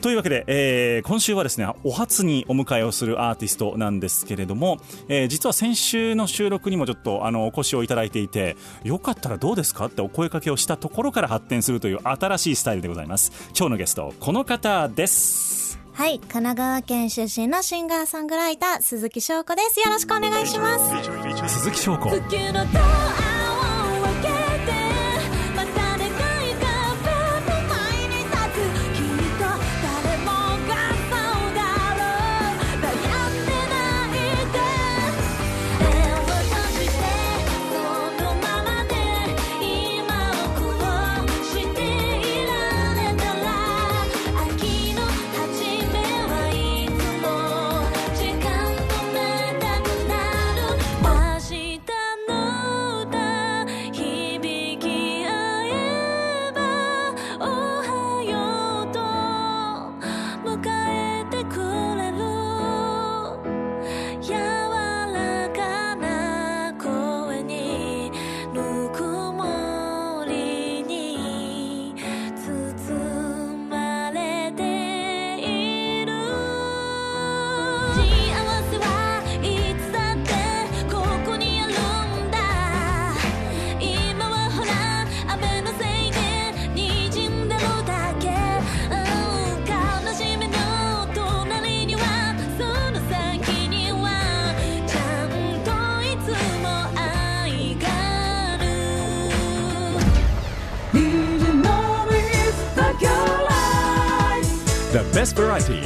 というわけで、えー、今週はですねお初にお迎えをするアーティストなんですけれども、えー、実は先週の収録にもちょっとあのお越しをいただいていてよかったらどうですかってお声かけをしたところから発展するという新しいスタイルでございます今日のゲストこの方ですはい、神奈川県出身のシンガーソングライター鈴木翔子です。よろしくお願いします。鈴木翔子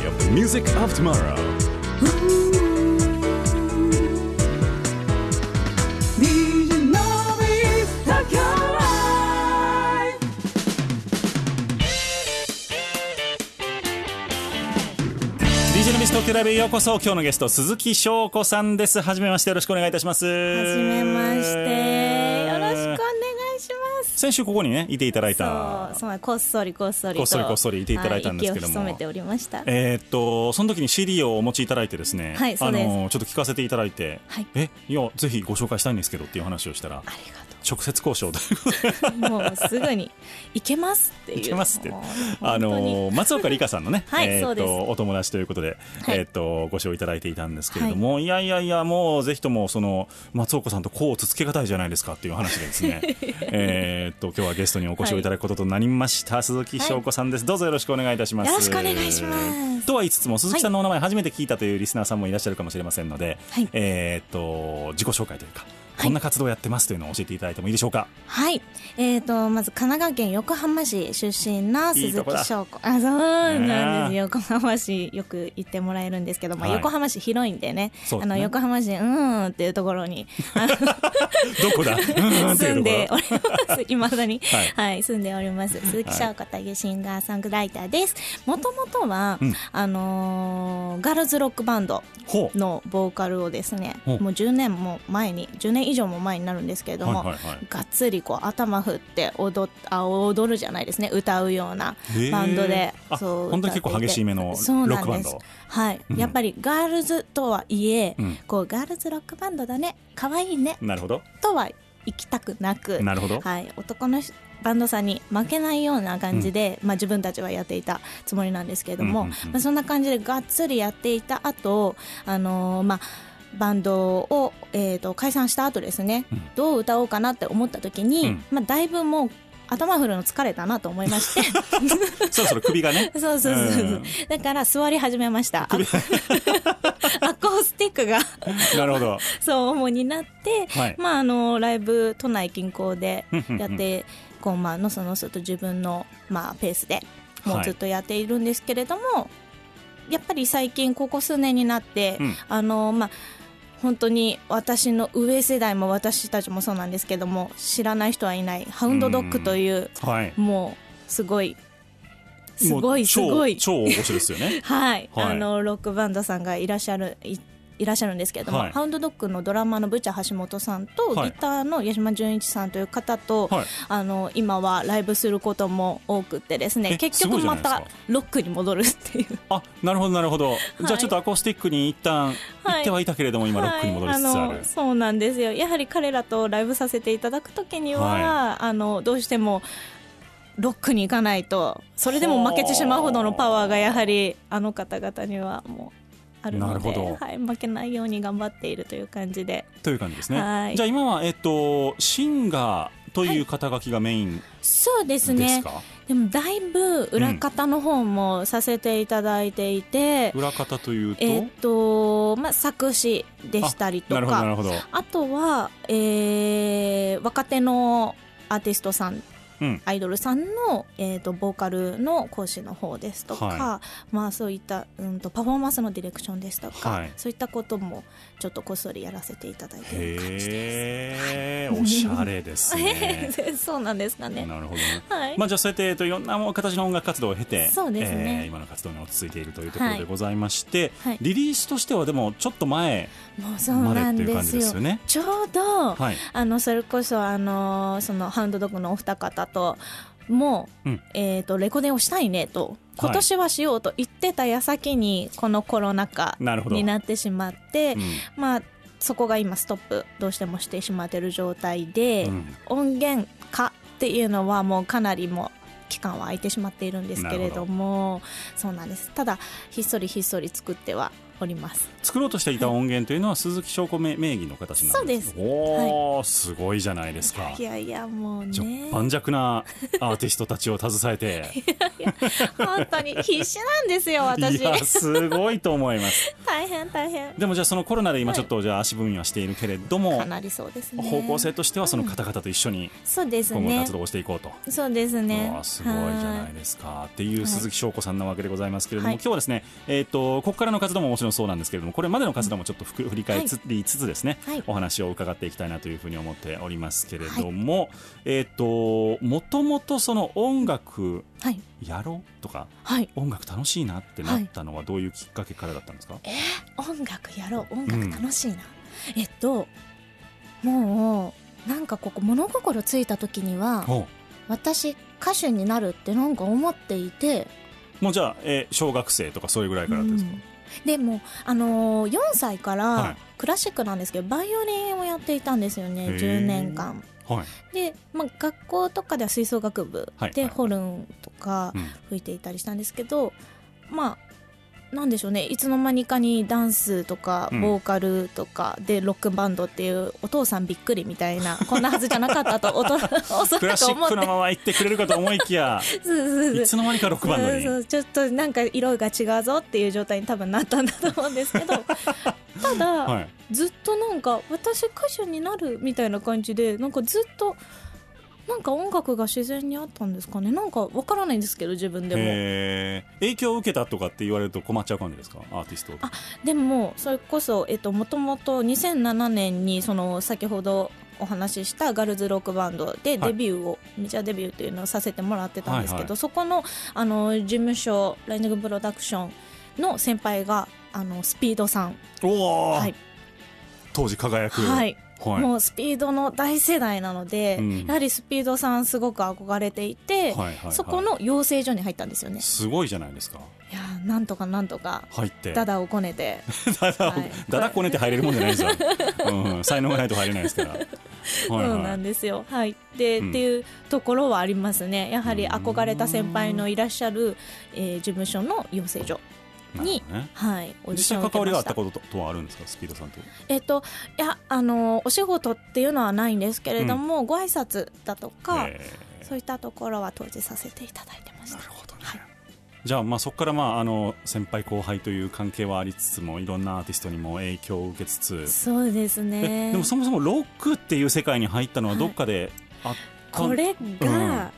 of the music of tomorrow. DJ のミス東京ライブへようこそ。今日のゲスト鈴木翔子さんです。はじめましてよろしくお願いいたします。ははじめまして先週ここにねいていただいた。そうこっそりこっそりと。こっそりこっそりいていただいたんですけども。はい息を潜めておりました。えーっとその時に CD をお持ちいただいてですね、はいあのちょっと聞かせていただいて、はい。えいやぜひご紹介したいんですけどっていう話をしたら。ありがと直接交渉と。いうもうすぐに行けますっていう。いけますって。あの松岡里香さんのね、はいえーとお友達ということで、はい。えーっとご賞いただいていたんですけれども、い、やいやいやもうぜひともその松岡さんとこうつつけがたいじゃないですかっていう話でですね えーっと今日はゲストにお越しをいただくこととなりました、鈴木翔子さんです、どうぞよろしくお願いいたします。よろしくお願いします。とは言いつつも鈴木さんのお名前初めて聞いたというリスナーさんもいらっしゃるかもしれませんので、はい。えーっと自己紹介というかこんな活動をやってますというのを教えていただいてもいいでしょうか、はい、えー、とまず神奈川県横浜市出身の鈴木翔子。あそうなんです。横浜市よく行ってもらえるんですけど、まあはい。横浜市広いんでね。ね。あの横浜市うーんっていうところに どこだ？住んでおります。いまだに、ははいい住んでおります。鈴木翔子というシンガーソングライターです。もともとは、うん。あのーガールズロックバンドのボーカルをですねもう10年も前に10年以上も前になるんですけれども、はいはいはい。がっつりこう頭振って踊っあ踊るじゃないですね。歌うようなバンドで。あそう本当に結構激しめのそうなんです。ロックバンド。はい、うん。やっぱりガールズとはいえ、うん。こうガールズロックバンドだね。可愛いね。なるほど。とは行きたくなくなるほど。はい、男のバンドさんに負けないような感じで、まあ、自分たちはやっていたつもりなんですけれども、うんうんうん。まあ、そんな感じでがっつりやっていた後、あのーまあバンドを、えー、と解散した後ですね、うん。どう歌おうかなって思った時に、うん。まあ、だいぶもう頭振るの疲れたなと思いまして。そろそろ首がね。そうそうそうそう、うん。だから座り始めました。アコースティックが。なるほど。そう主になって、はい。まああのライブ都内近郊でやってこうまあのそのそと自分のまあペースでもうずっとやっているんですけれども、やっぱり最近ここ数年になって、うん。あのまあ本当に私の上世代も私たちもそうなんですけども知らない人はいない。ハウンドドッグというはい。もうすごいすごいす超ごい。超大御所ですよね。はい、はい。あのロックバンドさんがいらっしゃるいいらっしゃるんですけれども、はい。ハウンドドッグのドラマーのブチャ橋本さんと、はい。ギターの矢島純一さんという方と、はい。あの今はライブすることも多くってですねえ結局またロックに戻るっていう。あなるほどなるほど、じゃあちょっとアコースティックに一旦行ってはいたけれども、今ロックに戻りつつある、そうなんですよ。やはり彼らとライブさせていただくときには、はあのどうしてもロックに行かないとそれでも負けてしまうほどのパワーがやはりあの方々にはもうあるのでなるほど。はい、負けないように頑張っているという感じで。という感じですね、はい。じゃあ今は、えっと、シンガーという肩書きがメインそうですね。でもだいぶ裏方の方もさせていただいていて、裏方というと、えっとまあ、作詞でしたりとなるほどなるかほど、あとは、えー若手のアーティストさんうん、アイドルさんの、えー、とボーカルの講師の方ですとか、はまあ、そういった、うん、とパフォーマンスのディレクションですとか、はい。そういったこともちょっとこっそりやらせていただいている感じです。へえおしゃれですね。そうなんですかね。なるほど。ねはい、まあ、じゃあそうやって、えっと、いろんな形の音楽活動を経てそうですね。えー今の活動に落ち着いているというところはい。でございまして、はい。リリースとしてはでもちょっと前までなんっていう感じですよ。ね。ちょうど、はい。あのそれこそあのそのハウンドドッグのお二方ともう、うん。えー、とレコデンをしたいねと今年はしようと言ってた矢先にこのコロナ禍になってしまって、うん。まあそこが今ストップどうしてもしてしまっている状態で、うん。音源化っていうのはもうかなりもう期間は空いてしまっているんですけれどもそうなんです。ただひっそりひっそり作ってはおります作ろうとしていた音源というのは鈴木翔子名名義の形なんですそうおお、すごいじゃないですか。いやいやもうね。盤石なアーティストたちを携えて。本当に必死なんですよ私。いやすごいと思います。大変大変。でもじゃあそのコロナで今はい。ちょっとじゃあ足踏みはしているけれども、かなりそうですね。方向性としてはその方々と一緒にそうですね。今後活動をしていこうと。そうですね。すごいじゃないですか。っていう鈴木翔子さんなわけでございますけれども、はい。今日はですね、えー、とここからの活動ももちろんそうなんですけれどもこれまでの活動もちょっとふく振り返りつつですね、はい。お話を伺っていきたいなというふうに思っておりますけれども、えっ、ともともとその音楽はいやろうとかはい。音楽楽しいなってなったのはどういうきっかけからだったんですか、音楽やろう音楽楽しいな、えっともうなんかここ物心ついた時には私歌手になるってなんか思っていて。もうじゃあ、えー小学生とかそれぐらいからですか、うんでも、あのー4歳かはい。らクラシックなんですけどバイオリンをやっていたんですよねへー。10年間。はい。で、まあ、学校とかでは吹奏楽部はいはいでホルンとかうん。吹いていたりしたんですけど、まあなんでしょうね。いつの間にかにダンスとかうん。ボーカルとかでロックバンドっていうお父さんびっくりみたいな こんなはずじゃなかったとおとおそクラらく思って。シックのまま行ってくれるかと思いきや そうそうそう。いつの間にかロックバンドに。そうちょっとなんか色が違うぞっていう状態に多分なったんだと思うんですけど ただ、はい。ずっとなんか私歌手になるみたいな感じでなんかずっとなんか音楽が自然にあったんですかね。なんかわからないんですけど自分でも。影響を受けたとかって言われると困っちゃう感じですか？アーティスト。あでもそれこそえっともともと2007年にその先ほどお話ししたガールズロックバンドではい。デビューを、メジャーデビューっていうのをさせてもらってたんですけど、はいはい。そこのあの事務所ライニングプロダクションの先輩があのスピードさん、はい。当時輝く。はいはい。もうスピードの大世代なので、うん。やはりスピードさんすごく憧れていて、はいはいはい。そこの養成所に入ったんですよね。すごいじゃないですか。いやーなんとかなんとか入って。ダダをこねて。だだはい。だだこねて入れるもんじゃないですよ、うん、才能がないと入れないですから。はいそうなはいんですよ。はい。で、うん。っていうところはありますね。やはり憧れた先輩のいらっしゃる、えー事務所の養成所に、ね。はい、オーディ実ションを受け際関わりがあ。ったこととはあるんですか？スピードさんとえっ、と、いや、あの、お仕事っていうのはないんですけれども、ご挨拶だとか、へそういったところは当時させていただいてました。なるほどね、はい。じゃあまあそこからまああの先輩後輩という関係はありつつもいろんなアーティストにも影響を受けつつ、そうですえねでもそもそもロックっていう世界に入ったのはどっかであったん。これが、うん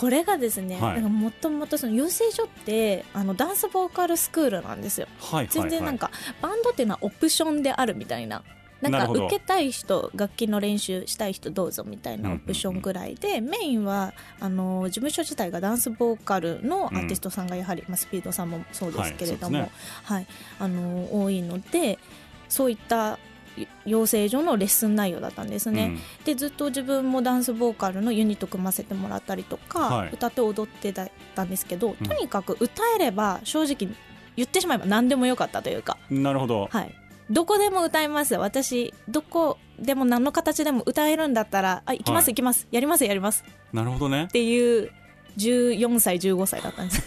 これがですね、はい。なんかもともとその養成所ってあのダンスボーカルスクールなんですよ。はい全然なんか、バンドっていうのはオプションであるみたいな。なんか受けたい人楽器の練習したい人どうぞみたいなオプションぐらいで、メインはあの事務所自体がダンスボーカルのアーティストさんがやはり、まあ、スピードさんもそうですけれども、はい。あの多いのでそういった養成所のレッスン内容だったんですね。でずっと自分もダンスボーカルのユニット組ませてもらったりとか、はい。歌って踊ってたんですけど、うん。とにかく歌えれば正直言ってしまえば何でもよかったというか、うんなるほど、はい、どこでも歌えます私どこでも何の形でも歌えるんだったらあ行きますはい。行きます、やりますやります。なるほどね。っていう14歳15歳だったんです。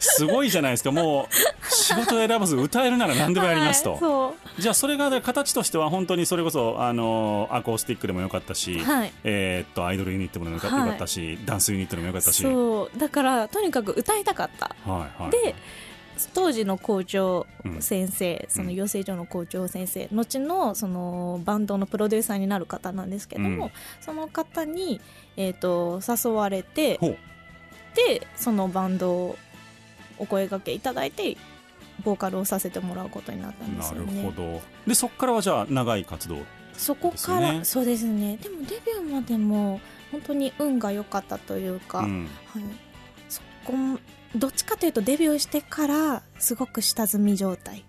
すごいじゃないですか。もう仕事を選ばず歌えるなら何でもやりますと、はいじゃあそれがね形としては本当にそれこそあのアコースティックでもよかったし、はい。えーっとアイドルユニットでもよか,、ったしダンスユニットでもよかったし。そう。だからとにかく歌いたかった。はいはい、で当時の校長うん。先生、その養成所の校長先生後のそのバンドのプロデューサーになる方なんですけども、うん。その方に、えー、と誘われてでそのバンドをお声掛けいただいてボーカルをさせてもらうことになったんですなるよねほど。でそこからはじゃあ長い活動そこから、そうですね。でもデビューまでも本当に運が良かったというか、うん。はい、そこもどっちかというとデビューしてからすごく下積み状態。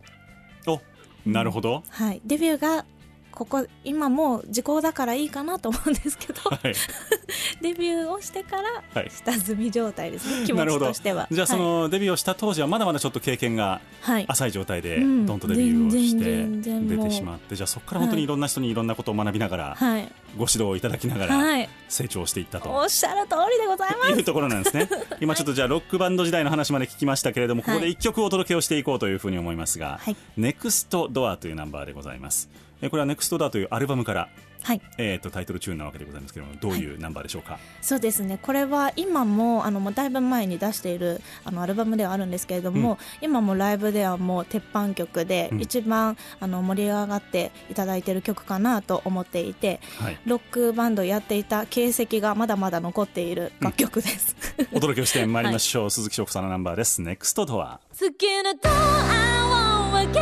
おなるほど、はい、デビューがここ今もう時効だからいいかなと思うんですけどはい。デビューをしてからはい。下積み状態ですね。気持ちなるほど。としては。じゃあそはい。のデビューをした当時はまだまだちょっと経験がはい。浅い状態でうん。とデビューをして出てしまって。じゃあそこから本当にい。ろんな人にいろんなことを学びながらはい、ご指導をいただきながらはい、成長していったと。おっしゃる通りでございます。いうところなんですね。今ちょっとじゃあロックバンド時代の話まで聞きましたけれどもここで一曲お届けをしていこうというふうに思いますがはい「ネクストドアというナンバーでございますえこれは「ネクストドアというアルバムから、はい。えー、とタイトルチューンなわけでございますけれどもどういうナンバーでしょうか、そうですね。これは今もあのもうだいぶ前に出しているあのアルバムではあるんですけれども、今もライブではもう鉄板曲で、うん。一番あの盛り上がっていただいている曲かなと思っていてはい、ロックバンドやっていた形跡がまだまだ残っている楽曲です、お届けをしてまいりましょう、鈴木翔子さんのナンバーです「ネクストドア。好きなドアを開けて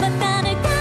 また願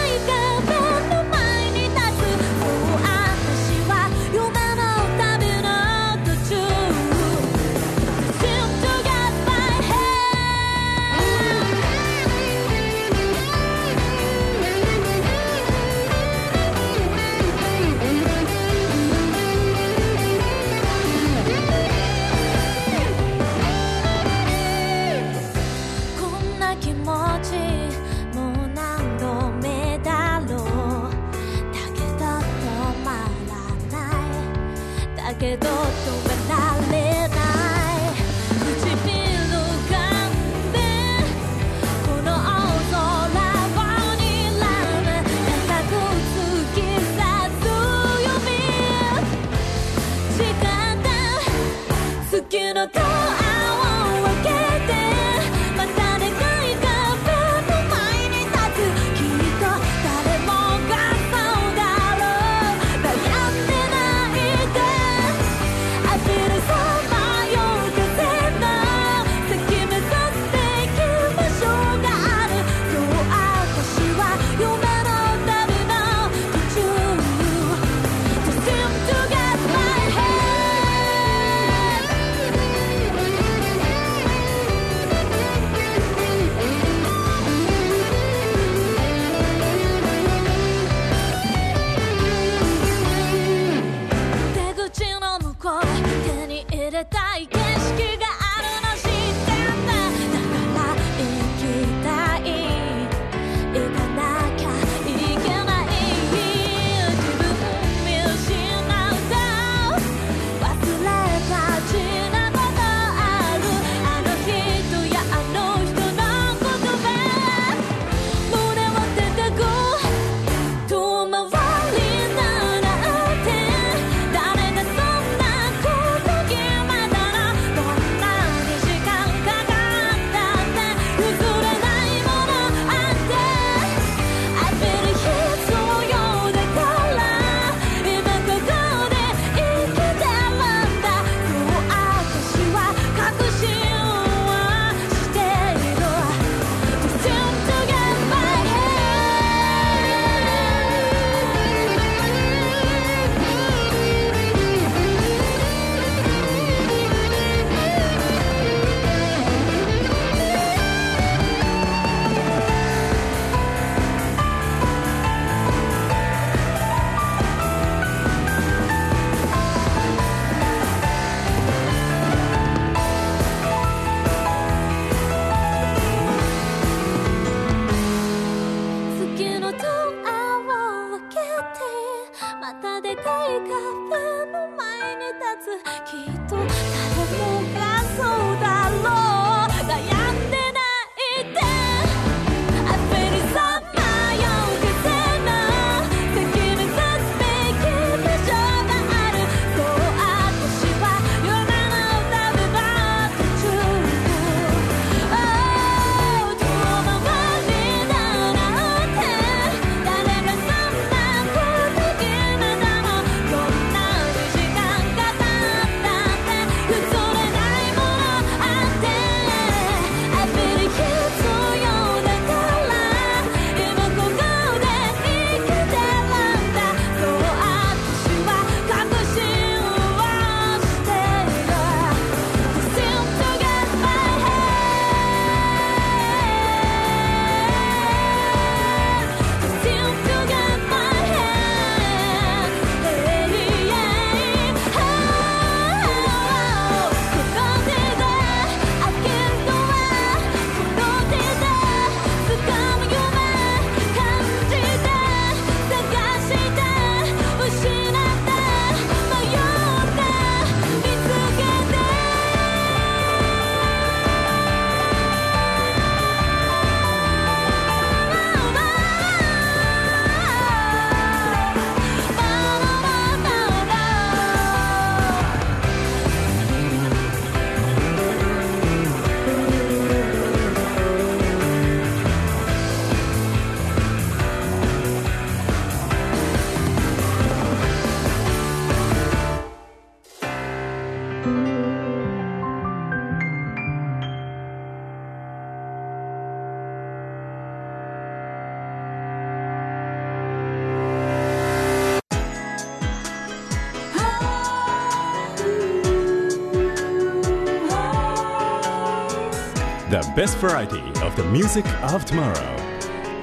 best variety of the music of tomorrow.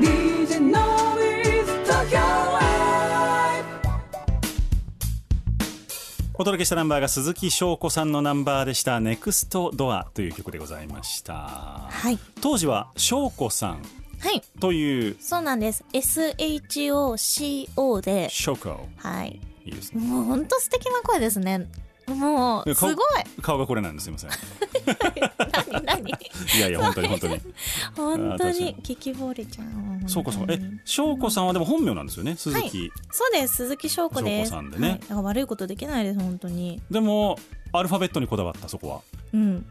DJ Noise Tokyo Live. お届けしたナンバーが鈴木翔子さんのナンバーでした「ネクストドアという曲でございました。はい。当時は翔子さん。はい。という。そうなんです。SHOCO で。ショコ。はい。いいですね。もうほんと素敵な声ですねもうすごい。顔がこれなんですすいません。何何？いやいや本当に本当に。本当にに聞き惚れちゃうそうかそうか。え翔子さんはでも本名なんですよね？鈴木、そうです。鈴木翔子です。さんでね。はい、悪いことできないです本当に。でもアルファベットにこだわったそこは。うん。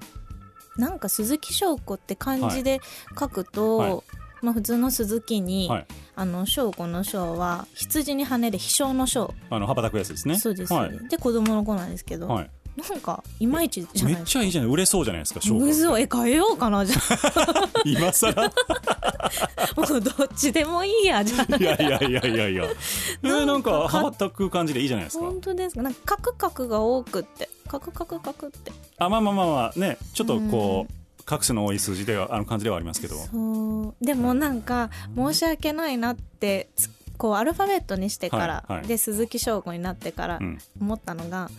なんか鈴木翔子って漢字で書くと、はい。まあ普通の鈴木に、はいあの翔子の翔は羊に羽で飛翔の翔。あの羽ばたくやつですね。そうです、はい、で子供の子なんですけど、はい、なんかいまいちじゃめっないですか。ちゃいいじゃない売れそうじゃないですかむずいえ変えようかなじゃ 今更？あ もうどっちでもいいやじゃあ。いやいやいやいやいや。えー、なんかなんか羽ばたく感じでいいじゃないですか？本当ですか？なんかカクカクが多くって。カクカクカクって。あまあまあまあまあねちょっとこう画数の多い数字ではあの感じではありますけど。そう。でもなんか申し訳ないなってつこうアルファベットにしてから、はいはい。で鈴木翔子になってからうん。思ったのが、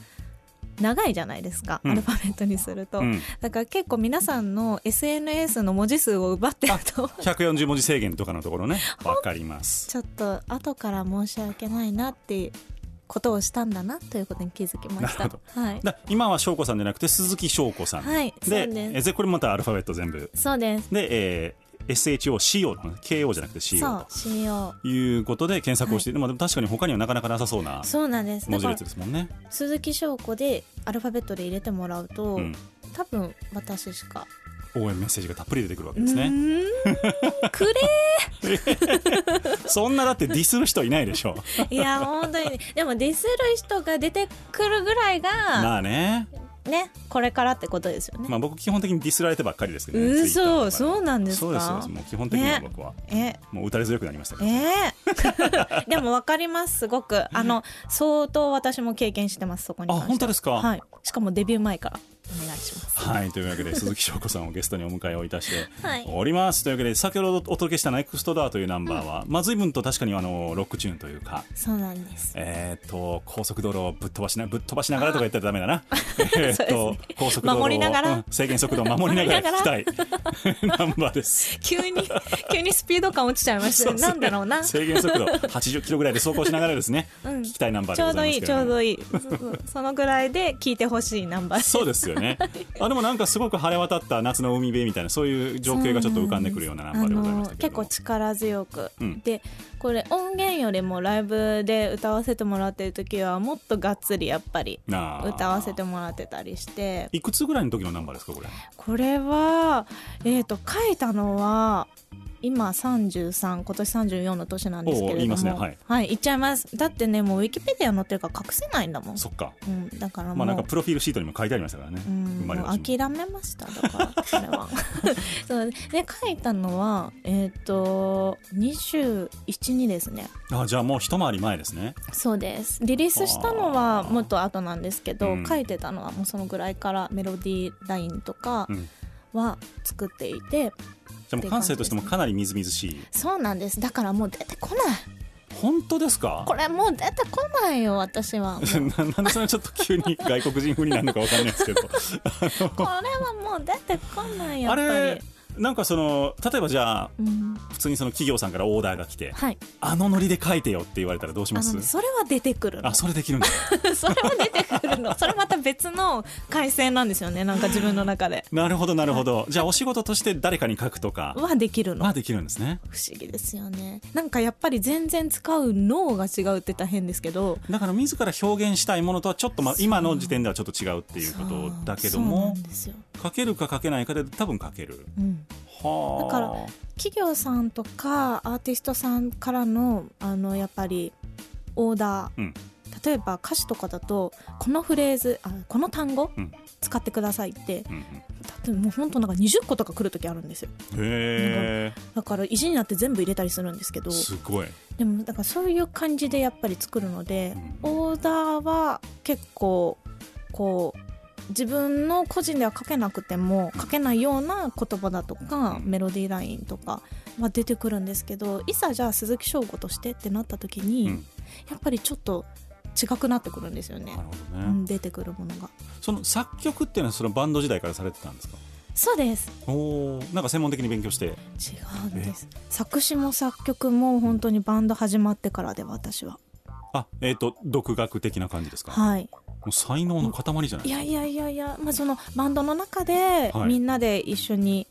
長いじゃないですか、うん。アルファベットにすると、うん。だから結構皆さんの SNS の文字数を奪ってると。140文字制限とかのところね。わかります。ちょっと後から申し訳ないなってことをしたんだなということに気づきました。はい、だ今は翔子さんじゃなくて鈴木翔子さん、はいででぜこれまたアルファベット全部。そうです。で、えー SHOCO の？KO じゃなくてそ CO ということで検索をして、まあ、でも確かに他にはなかなかなさそうなうそうなんです。だ文字列ですもんね。鈴木翔子でアルファベットで入れてもらうと、うん、多分私しか応援メッセージがたっぷり出てくるわけうですね。く そんなだってディスる人いないでしょ。れいや本当に。でもディスる人が出てくるぐらいがまあね、ねこれからってことですよね、まあ僕基本的にディスられてばっかりですけどね。うそそうなんですか？そうです。もう基本的には僕は、え。もう打たれ強くなりましたから。え。ー でも分かりますすごく。あの相当私も経験してますそこにあ本当ですか？はい。しかもデビュー前からお願いします。はいというわけで鈴木翔子さんをゲストにお迎えをいたしてはい。おります、というわけで先ほどお届けした「ネクストドアというナンバーは、まあ、随分と確かにあのロックチューンというか。そうなんです。えー、と高速道路をぶっ飛ばしなぶっ飛ばしながらとか言ったらダメだな。えー、と高速道路を守りながら。うん制限速度を守りながら聞きた守い ナンバーです。急に急にスピード感落ちちゃいましたね。なんだろうな。制限速度80キロぐらいで走行しながらですね、うん。聞きたいナンバーちょうどいいでございますけれども。ちょうどいいそそのぐらいで聞いてほしいナンバーそうですよね。あでもなんかすごく晴れ渡った夏の海辺みたいなそういう情景がちょっと浮かんでくるようなナンバーでございました結構力強く、うん。でこれ音源よりもライブで歌わせてもらってる時はもっとがっつりやっぱり歌わせてもらってたりして。いくつぐらいの時のナンバーですかこれ？これはえっ、と書いたのは今33今年34の年なんですけれども。おう言いはい。言っちゃいます。だってねもうウィキペディア載ってるから隠せないんだもん。そっか。うん、だからもう、まあなんかプロフィールシートにも書いてありましたからね。うん、諦めましただからそれは。そうで書いたのはえっ、と212ですね。あじゃあもう一回り前ですね。そうです。リリースしたのはもっと後なんですけど、うん。書いてたのはもうそのぐらいからメロディーラインとかうん。は作っていて、じゃあもう感性としてもかなりみずみずしい。そうなんです。だからもう出てこない。本当ですか？これもう出てこないよ私は。ななんでそれちょっと急に外国人風になるのかわかんないですけど。これはもう出てこないやっぱり。あれなんかその例えばじゃあうん、普通にその企業さんからオーダーが来てはい。あのノリで書いてよって言われたらどうします？それは出てくるの。あそれできるんだ。それは出てくるの。それまた別の回線なんですよねなんか自分の中で。なるほどなるほど。じゃあお仕事として誰かに書くとか。はできるの。はできるんですね。不思議ですよね。なんかやっぱり全然使う脳が違うって言ったら変ですけど。だから自ら表現したいものとはちょっと、まあ、今の時点ではちょっと違うっていうことだけども書けるか書けないかで多分書ける。うん、はあだから企業さんとかアーティストさんからのあのやっぱりオーダー、うん。例えば歌詞とかだとこのフレーズあこの単語、うん。使ってくださいって。うん例えばもう本当なんか20個とか来る時あるんですよ。うんへだから意地になって全部入れたりするんですけど。えすごい。でもだからそういう感じでやっぱり作るので、オーダーは結構こう自分の個人では書けなくても書けないような言葉だとか、うん。メロディーラインとかは出てくるんですけどいざじゃあ鈴木翔吾としてってなった時に、うん。やっぱりちょっと違くなってくるんですよね。ね、うん、出てくるものが。その作曲っていうのはそのバンド時代からされてたんですか？そうです。おおなんか専門的に勉強して。違うんです。作詞も作曲も本当にバンド始まってからで私は。あえっ、と独学的な感じですか、はい。もう才能の塊じゃないいやいやいやいや、まあ、そのバンドの中ではい。みんなで一緒に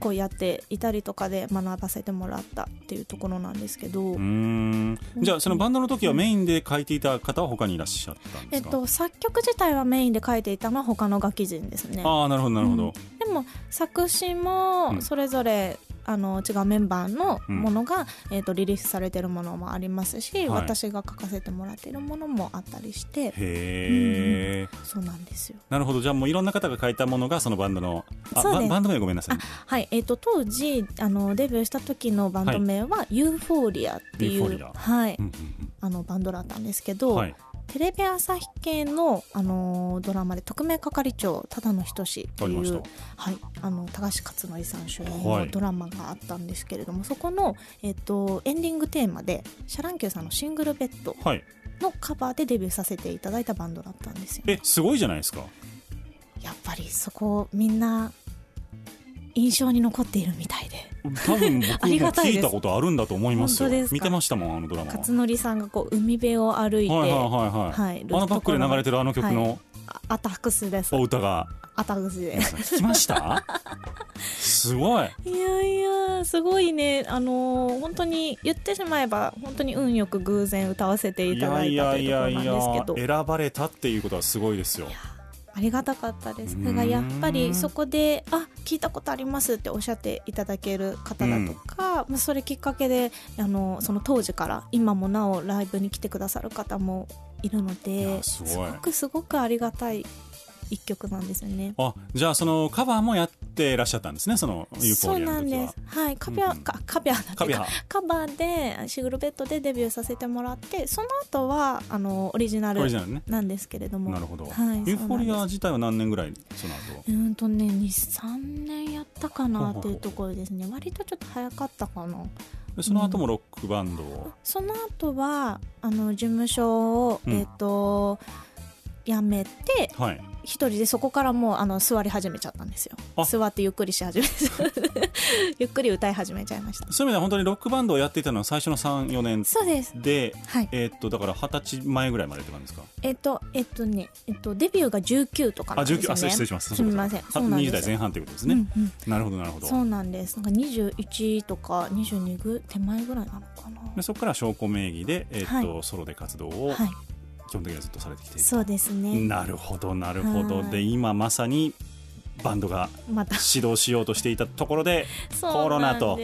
こうやっていたりとかで学ばせてもらったっていうところなんですけど、うーん。じゃあそのバンドの時はメインで書いていた方は他にいらっしゃったんですか、えっと、作曲自体はメインで書いていたのは他の楽器人ですね。ああなるほどなるほど、でも作詞うん。もそれぞれ、あの違うメンバーのものが、えっとリリースされてるものもありますし、はい。私が書かせてもらっているものもあったりして。へえ、そうなんですよ。なるほど。じゃあもういろんな方が書いたものがそのバンドのあそうババンド名ごめんなさい。あはい、えっ、と当時あのデビューした時のバンド名は、ユーフォーリアっていうはい、うんうんあのバンドだったんですけうど、んはいテレビ朝日系の、あのドラマで特命係長只野仁っていう、はい、あの高橋克典さん主演はい。のドラマがあったんですけれども、そこの、えっとエンディングテーマでシャ乱Qさんの「シングルベッドはい」のカバーでデビューさせていただいたバンドだったんですよ、えすごいじゃないですか。やっぱりそこみんな印象に残っているみたいで。多分僕も聞いたことあるんだと思いますよ。見てましたもんあのドラマは。勝則さんがこう海辺を歩いて、はいはいはいはい、はいあのバックで流れてるあの曲のあアタックスですお歌が、アタックスで聞きましたすごいいやいやすごいねあのー本当に言ってしまえば本当に運よく偶然歌わせていいただやいたというところなんですけどや選ばれたっていうことはすごいですよありがたかったです。だからやっぱりそこであ聞いたことありますっておっしゃっていただける方だとか、まあ、それきっかけであのその当時から今もなおライブに来てくださる方もいるのいでやすごくすごくありがたい一曲なんですよね。あじゃあそのカバーもやってらっしゃったんですねそのユーフォそうーリアの時はなんです。はい、カビア、うんかカビアカビアカバーでシグルベッドでデビューさせてもらって、その後はあのオリジナルオリジナルねなんですけれども。なるほど、はい。ユーフォーリア自体は何年ぐらいその後？うーんとね、2、3年やったかなっていうところですね。割とちょっと早かったかな。でその後もロックバンドを、その後はあの事務所を、うんえっ、と辞めてはい一人でそこからもうあの座り始めちゃったんですよ。あ。座ってゆっくりし始め ゆっくり歌い始めちゃいました。そういう意味では本当にロックバンドをやっていたのは最初の34年そうです。ではい。えーっとだから二十歳前ぐらいまでって感じですか？えっ、とえっ、とねえっ、とデビューが19とかなあんですよね。19あ失礼しますすみません。そうなんです20代前半ということですね、うんうん。なるほどなるほど。そうなんです。なんか21とか22ぐ手前ぐらいなのかな。でそこから証拠名義で、えーっとはソロで活動をはい基本的にはずっとされてきてそうですね。なるほどなるほど。はい。で今まさにバンドがまた。始動しようとしていたところでコロナと。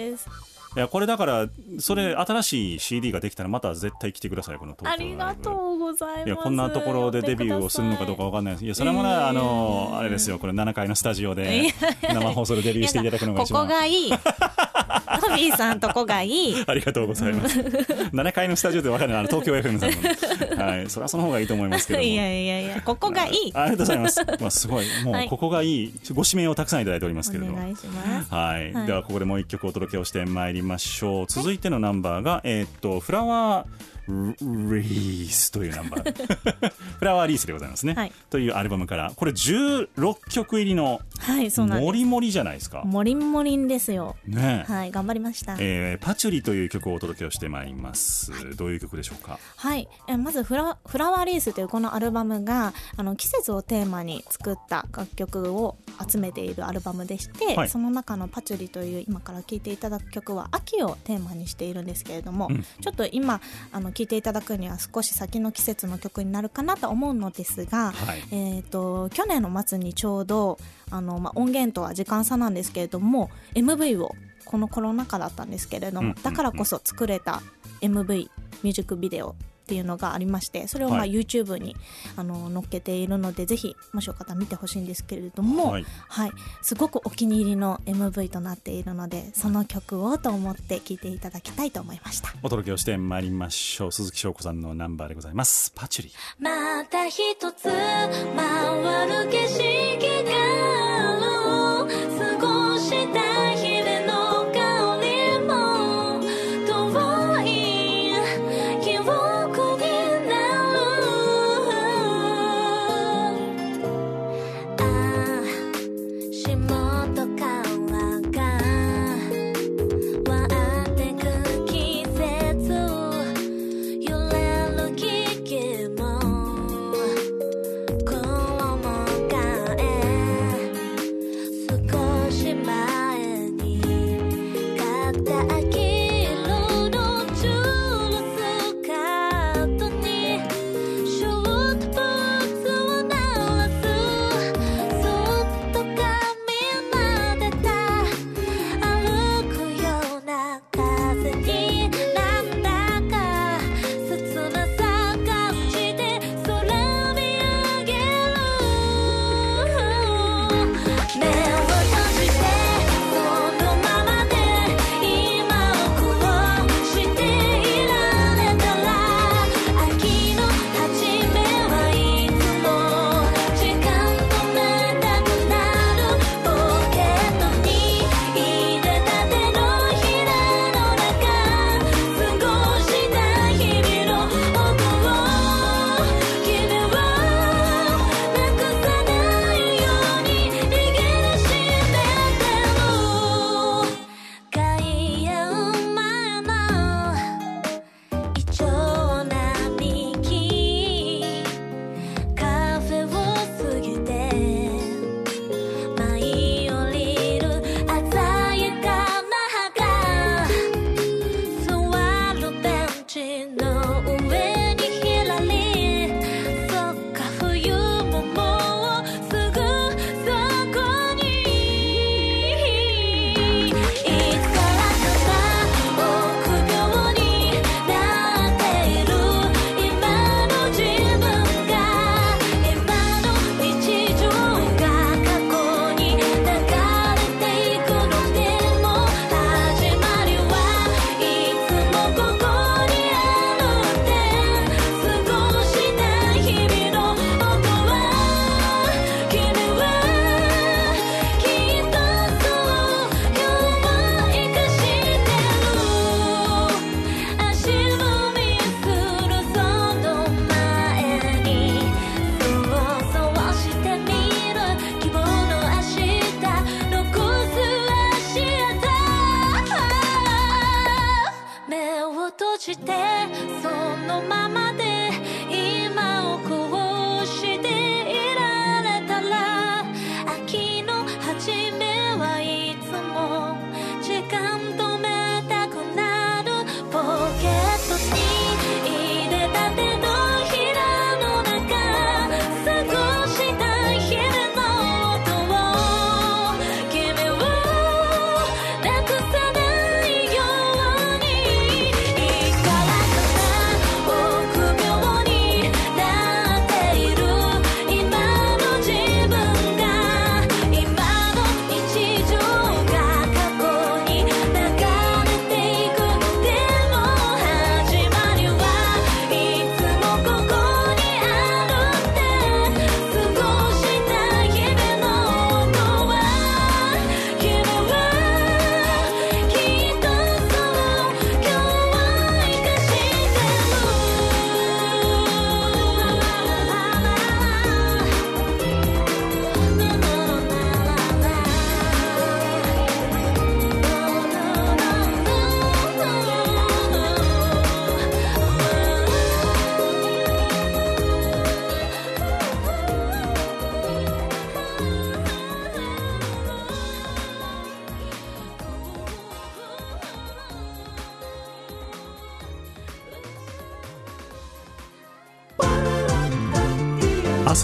いやこれだからそれ新しい CD ができたらまた絶対来てくださいこの東ありがとうございます。いやこんなところでデビューをするのかどうかわかんないです。いやそれもね、えーあのあれですよ。これ7階のスタジオいでや。生放送でデビューしていただくのがこ一番。こがいいトビーさんとこがいいありがとうございます。7階のスタジオでわかるのはあの東京 FM さんの。はい。それはその方がいいと思いますけども。いやいやいやここがいいあありがとうございます。まあ、すごい。もうはいここがいい。ご指名をたくさんいただいておりますけれども。お願いしますはい、はいではここでもう一曲お届けをしてまいりましょう続いてのナンバーが、えーっとフラワーリースというナンバーフラワーリースでございますね、はいというアルバムからこれ16曲入りのはいそうなんですモリモリじゃないですかモリンモリンですよねはい頑張りましたえーパチュリという曲をお届けをしてまいります、どういう曲でしょうかはい、えまずフラ「フラワーリース」というこのアルバムがあの季節をテーマに作った楽曲を集めているアルバムでして、はいその中の「パチュリ」という今から聴いていただく曲は秋をテーマにしているんですけれども、うんちょっと今あの聴いていただくには少し先の季節の曲になるかなと思うのですが、はい。えー、と去年の末にちょうどあの、まあ、音源とは時間差なんですけれども MV をこのコロナ禍だったんですけれども、うんだからこそ作れた MV ミュージックビデオっていうのがありましてそれをまあはい YouTube にあの載っけているのでぜひもしよかったら見てほしいんですけれども、ははい。いすごくお気に入りの MV となっているのでその曲をと思って聴いていただきたいと思いました。お届けをしてまいりましょう。鈴木翔子さんのナンバーでございます。パチュリ。また一つ回る景色が過ごした日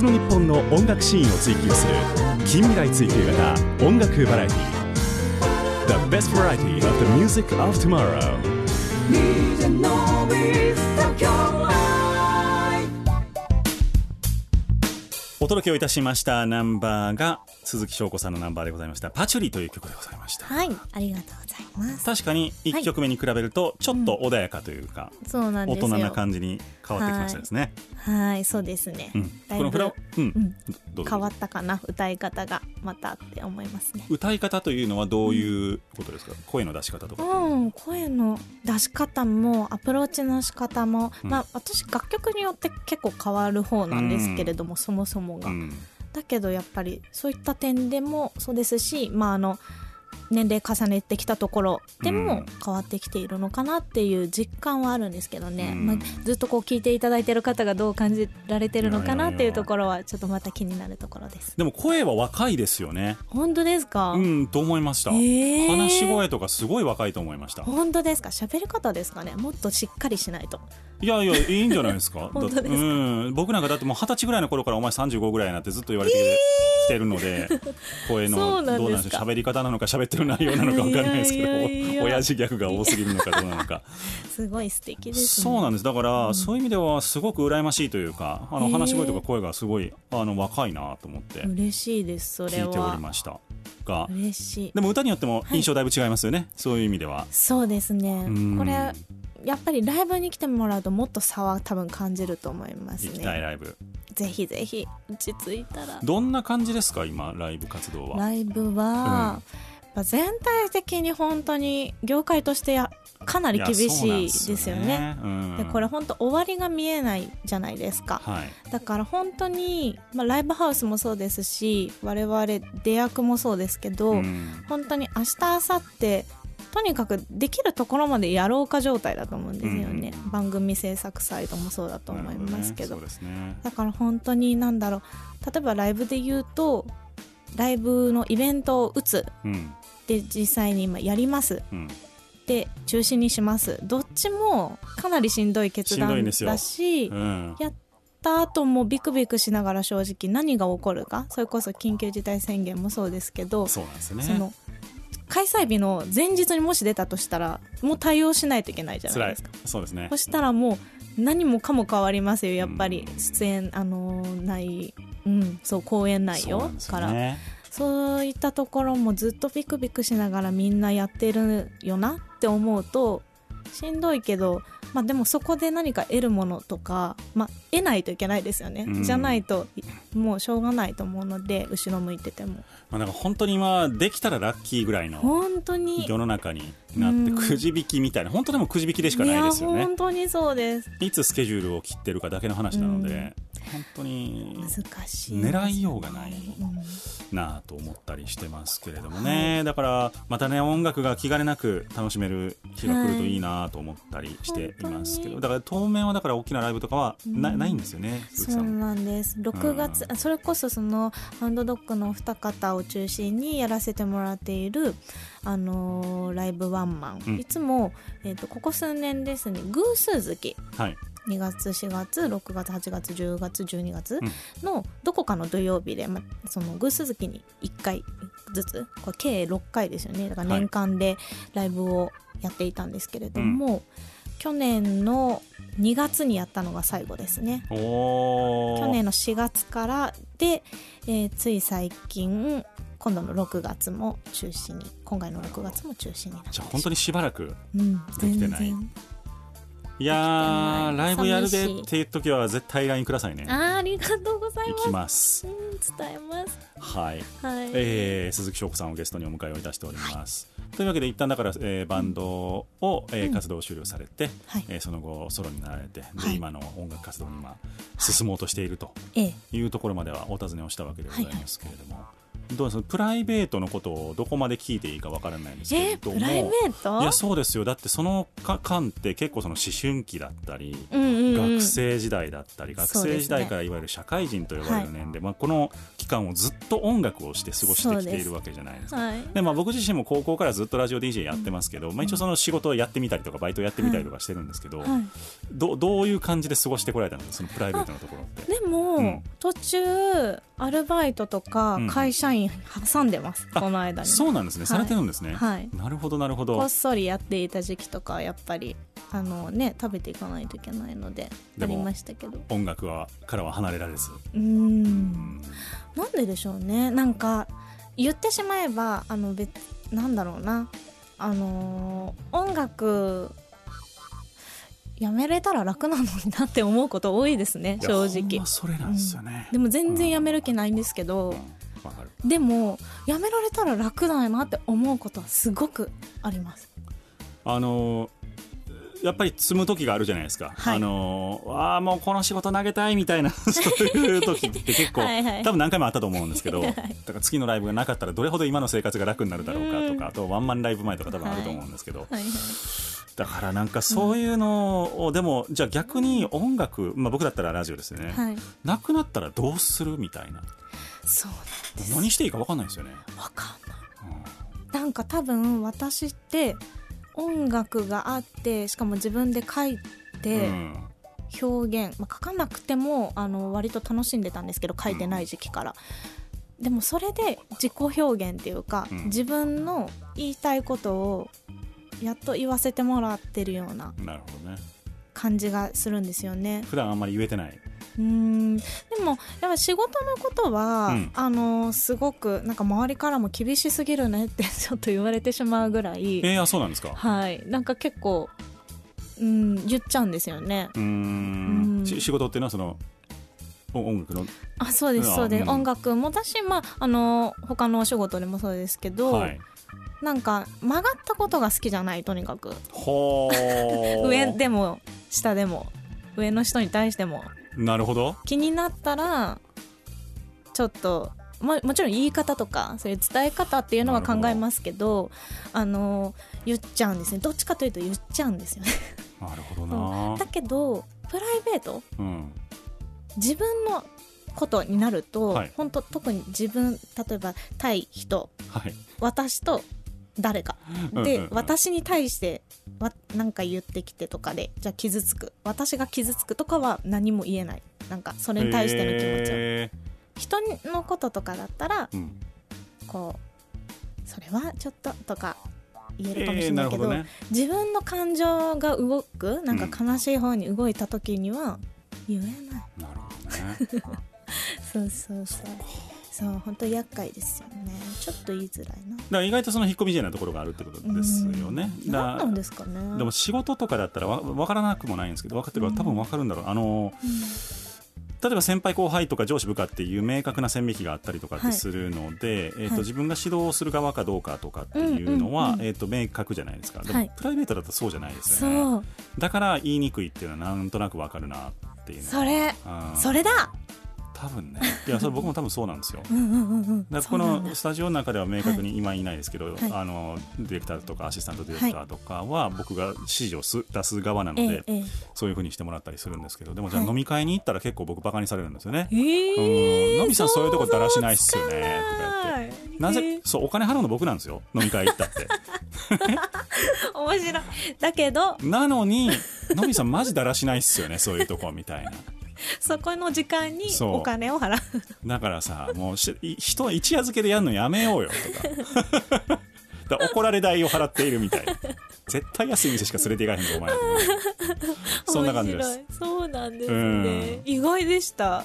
日の日本の音楽シーンを追求する近未来追求型音楽バラエティ The best variety of the music of tomorrow. お届けをいたしましたナンバーが鈴木翔子さんのナンバーでございました「パチュリ」という曲でございました。はいありがとうございます。確かに1曲目に比べるとちょっと穏やかというか、そうなん大人な感じに変わってきましたですね、はい。そうですね、うん、このフラうん、うぞ。変わったかな？歌い方がまたって思いますね。歌い方というのはどういうことですか、声の出し方とか、うん、声の出し方もアプローチの仕方も、うん。まあ私楽曲によって結構変わる方なんですけれども、そもそもが、うんだけどやっぱりそういった点でもそうですしまああの年齢重ねてきたところでもうん。変わってきているのかなっていう実感はあるんですけどね、うん。まあ、ずっとこう聞いていただいてる方がどう感じられてるのかなっていうところはちょっとまた気になるところです。でも声は若いですよね。本当ですか、うんと思いました、へー。話し声とかすごい若いと思いました。本当ですか？喋り方ですかね？もっとしっかりしないと。いやいやいいんじゃないですか？本当ですうん。僕なんかだってもう二十歳ぐらいの頃からお前35ぐらいになってずっと言われてきてるので、声のそうなんですか。どうなんでしょう喋り方なのか喋ってる内容なのか分かんないですけど親父ギャグが多すぎるのかどうなのか。すごい素敵ですね。そうなんです。だから、そういう意味ではすごく羨ましいというかあの話し声とか声がすごいあの若いなと思って嬉しいですそれ聞いておりはました。が嬉しい。でも歌によっても印象だいぶ違いますよね、そういう意味では。そうですね。うん。これやっぱりライブに来てもらうともっと差は多分感じると思います行きたいねライブ。ぜひぜひ落ち着いたら。どんな感じですか今ライブ活動は？ライブは、やっぱ全体的に本当に業界としてやかなり厳しいですよね。うんでこれ本当終わりが見えないじゃないですか。はい。だから本当に、まあ、ライブハウスもそうですし我々出役もそうですけど、うん。本当に明日明後日とにかくできるところまでやろうか状態だと思うんですよね、うん。番組制作サイドもそうだと思いますけど。ねね。だから本当になんだろう。例えばライブで言うとライブのイベントを打つ。うんで実際に今やります。うん。で中止にします。どっちもかなりしんどい決断だしうん。やった後もビクビクしながら正直何が起こるかそれこそ緊急事態宣言もそうですけどそうなんですよね。その開催日の前日にもし出たとしたらもう対応しないといけないじゃないですか。そうですね。そしたらもう何もかも変わりますよやっぱり。うん。出演あのーないうんそう公演内容そうなんですよから。ねそういったところもずっとビクビクしながらみんなやってるよなって思うとしんどいけど、まあ、でもそこで何か得るものとか、まあ、得ないといけないですよね、うん。じゃないともうしょうがないと思うので後ろ向いてても。まあなんか本当に今できたらラッキーぐらいの本当に。世の中になってうん。くじ引きみたいな本当でもくじ引きでしかないですよね。本当にそうです。いつスケジュールを切ってるかだけの話なので本当に難しい狙いようがないうんなあと思ったりしてますけれどもね、だからまたね音楽が気兼ねなく楽しめる日が来るといいなと思ったりしていますけど、はい。だから当面はだから大きなライブとかはな,、うん。ないんですよねそうなんです。6月、それこそそのハンドドッグのお二方を中心にやらせてもらっている、あのーライブワンマン、うん。いつも、えー、とここ数年ですね偶数月はい2月4月6月8月10月12月うん。のどこかの土曜日で、ま、その偶数月に1回ずつこれ計6回ですよね。だからはい。年間でライブをやっていたんですけれども、去年の2月にやったのが最後ですね。去年の4月からで、えーつい最近今度の6月も中止に今回の6月も中止になってじゃあ本当にしばらくうんできてない。全然いやーライブやるでっていう時は絶対 LINE くださいね。あーありがとうござい行ます。きます。うん伝えます。はい。はい、えー鈴木翔子さんをゲストにお迎えをいたしております、というわけで一旦だから、えーバンドを、えーうん。活動終了されて、はい。えーその後ソロになられて、ではい。今の音楽活動に今進もうとしているとええ。いうところまではお尋ねをしたわけでございますけれども、どうですプライベートのことをどこまで聞いていいかわからないんですけども、プライベート？いやそうですよ。だってそのか間って結構その思春期だったり、うんうんうん。学生時代だったり学生時代からいわゆる社会人と呼ばれる年齢、まあ、この期間をずっと音楽をして過ごしてきているわけじゃないですか。はい。でまあ、僕自身も高校からずっとラジオ DJ やってますけど、まあ、一応その仕事をやってみたりとかバイトをやってみたりとかしてるんですけど、はい。どどういう感じで過ごしてこられたんですかそのプライベートのところって。でも、うん。途中アルバイトとかうん。会社員挟んでます、あこの間に。そうなんですね、はい。されてるんですね、はい。なるほどなるほど。こっそりやっていた時期とかはやっぱりあのね食べていかないといけないのでありましたけど。音楽はからは離れられず、うーん。なんででしょうね。なんか言ってしまえばあの別なんだろうな。あのー音楽やめれたら楽なのになって思うこと多いですね正直。まそれなんですよね、でも全然やめる気ないんですけど、うん。でもやめられたら楽だなって思うことはすごくあります。あのーやっぱり積む時があるじゃないですか、はい。あのーああもうこの仕事投げたいみたいな そういう時って結構はいはい多分何回もあったと思うんですけど、はいだから次のライブがなかったらどれほど今の生活が楽になるだろうかとか、あとワンマンライブ前とか多分あると思うんですけど、はい。はいだからなんかそういうのを、でもじゃあ逆に音楽、まあ、僕だったらラジオですよね、はい。なくなったらどうするみたいな。そうなんです。何していいか分かんないですよね、わかんない。うんなんか多分私って音楽があってしかも自分で書いてうん表現、まあ、書かなくてもあの割と楽しんでたんですけど書いてない時期から、でもそれで自己表現っていうか、うん。自分の言いたいことをやっと言わせてもらってるような感じがするんですよね。普段あんまり言えてないうーん。でもやっぱ仕事のことは、うん。あのすごくなんか周りからも厳しすぎるねって ちょっと言われてしまうぐらいえー、あそうなんですか？はい。なんか結構うん言っちゃうんですよね。うーん。仕事っていうのはそのお音楽の？あそうですあそうです、うん。音楽もだしまああの他のお仕事でもそうですけど、はい。なんか曲がったことが好きじゃないとにかく。上でも下でも上の人に対してもなるほど。気になったらちょっとももちろん言い方とかそういう伝え方っていうのは考えますけどあの言っちゃうんですね。どっちかというと言っちゃうんですよね。なるほどな。だけどプライベートうん。自分のことになると、はい。本当特に自分例えば対人はい。私と誰か。うんで、うんうん。私に対してわなんか言ってきてとかでじゃあ傷つく。私が傷つくとかは何も言えない。なんかそれに対しての気持ちを、へ人のこととかだったらーうん。こうそれはちょっととか言えるかもしえーれなけど,、ないるほどね。自分の感情が動くなんか悲しい方に動いた時には言えない、なるほどね。そうそうそう。そう本当厄介ですよね。ちょっと言いづらいな。だから意外とその引っ込み思案なところがあるってことですよね。何なんですかね。でも仕事とかだったらわ分からなくもないんですけど分かってるうん。多分分かるんだろう。あの例えば先輩後輩とか上司部下っていう明確な線引きがあったりとかってはいするので、えーとはい。自分が指導する側かどうかとかっていうのは、うん。うんうんえー、と明確じゃないですか。でも、はい。プライベートだとそうじゃないですよね。そう。だから言いにくいっていうのはなんとなく分かるなっていうねそれ。うん。それだ多分ね。いやそれ僕も多分そうなんですよ。だこのスタジオの中では明確に今いないですけど、はい。あのディレクターとかアシスタントディレクターとかは僕が指示をす出す側なので、そういうふうにしてもらったりするんですけどでもじゃあはい。飲み会に行ったら結構僕バカにされるんですよね。えーうん。のびさんそういうとこだらしないっすよね。とか言って。なえぜーそうお金払うの僕なんですよ。飲み会行ったって。面白い。だけど。なのにのびさんマジだらしないっすよねそういうとこみたいな そこの時間にお金を払う。だからさもう人は一夜漬けでやるのやめようよとか。だから怒られ代を払っているみたい。な絶対安い店しか連れて行かへんぞお前。そんな感じです。そうなんですうん。ね意外でした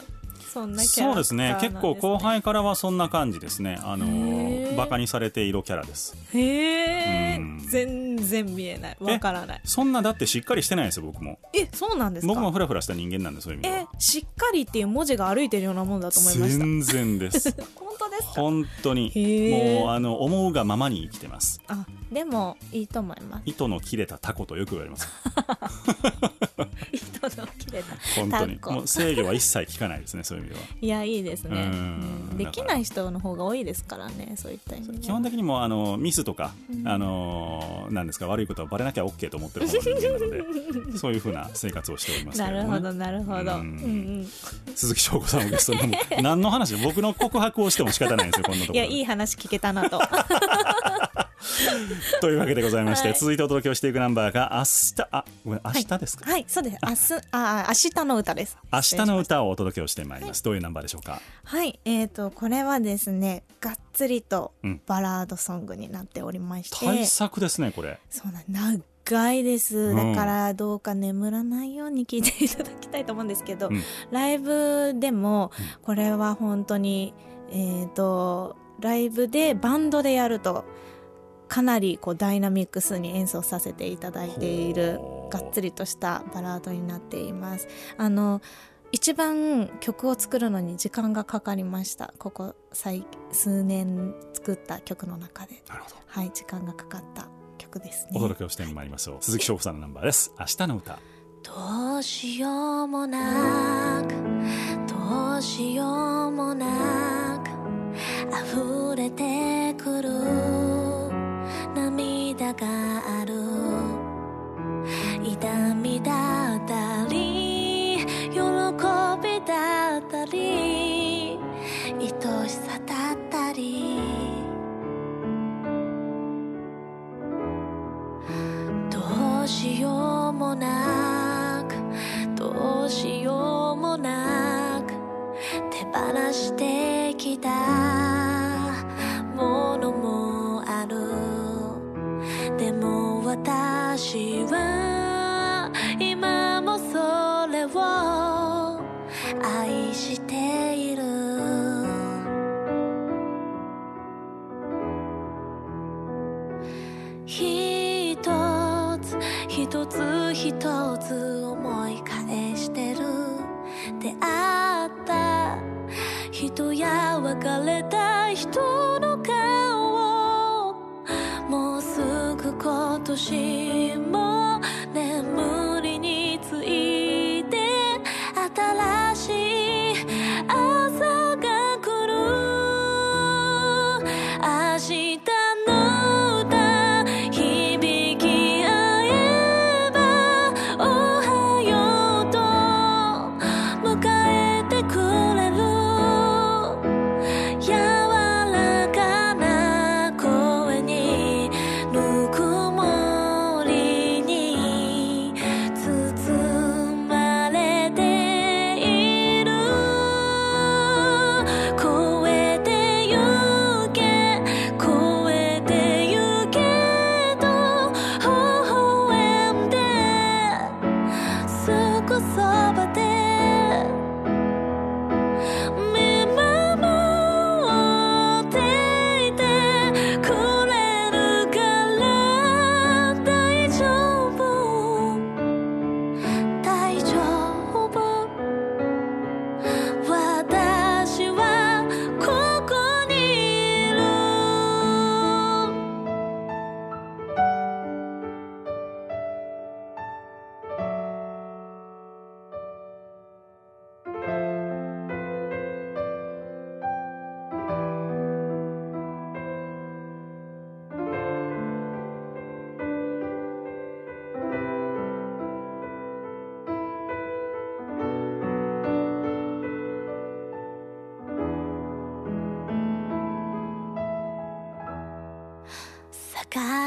そんなキャラそうですね。結構後輩からはそんな感じですね。あのバカにされているキャラです。へえうん。全然見えない。わからない。そんなだってしっかりしてないですよ僕も。えそうなんですか？僕もフラフラした人間なんでそういう意味でえはしっかりっていう文字が歩いてるようなもんだと思いました。全然です。本当ですか？本当に。もうあの思うがままに生きてます。あでもいいと思います。糸の切れたタコとよく言われます 人の切れた本当に。もう制御は一切効かないですねそういう意味では。いやいいですね。できない人の方が多いですからねそういった意味で基本的にもうあのミスとか、あのなんですか悪いことはバレなきゃ OK と思ってる方ので そういうふうな生活をしておりますなるほどなるほど、鈴木翔子さんをゲストにもう何の話僕の告白をしても仕方ないんですよこんなところで。いやいい話聞けたなと というわけでございまして、はい。続いてお届けをしていくナンバーが明日あごめん明日ですか、はいそうです。明日あ明日の歌です。明日の歌をお届けをしてまいります、どういうナンバーでしょうか？はいえー、とこれはですねがっつりとうん。バラードソングになっておりまして、対策ですねこれ。そうなん長いです。うん。だからどうか眠らないように聞いていただきたいと思うんですけど、うん。ライブでもこれは本当にえっ、とライブでバンドでやるとかなりこうダイナミックスに演奏させていただいているがっつりとしたバラードになっています。あの一番曲を作るのに時間がかかりました。ここ最数年作った曲の中で。なるほど。はい時間がかかった曲ですね。お届けをしてまいりましょう。鈴木翔子さんのナンバーです。明日の歌。どうしようもなくどうしようもなく溢れてくる涙がある。痛みだったり喜びだったり愛しさだったり。どうしようもなくどうしようもなく手放してきた。私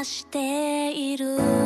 している。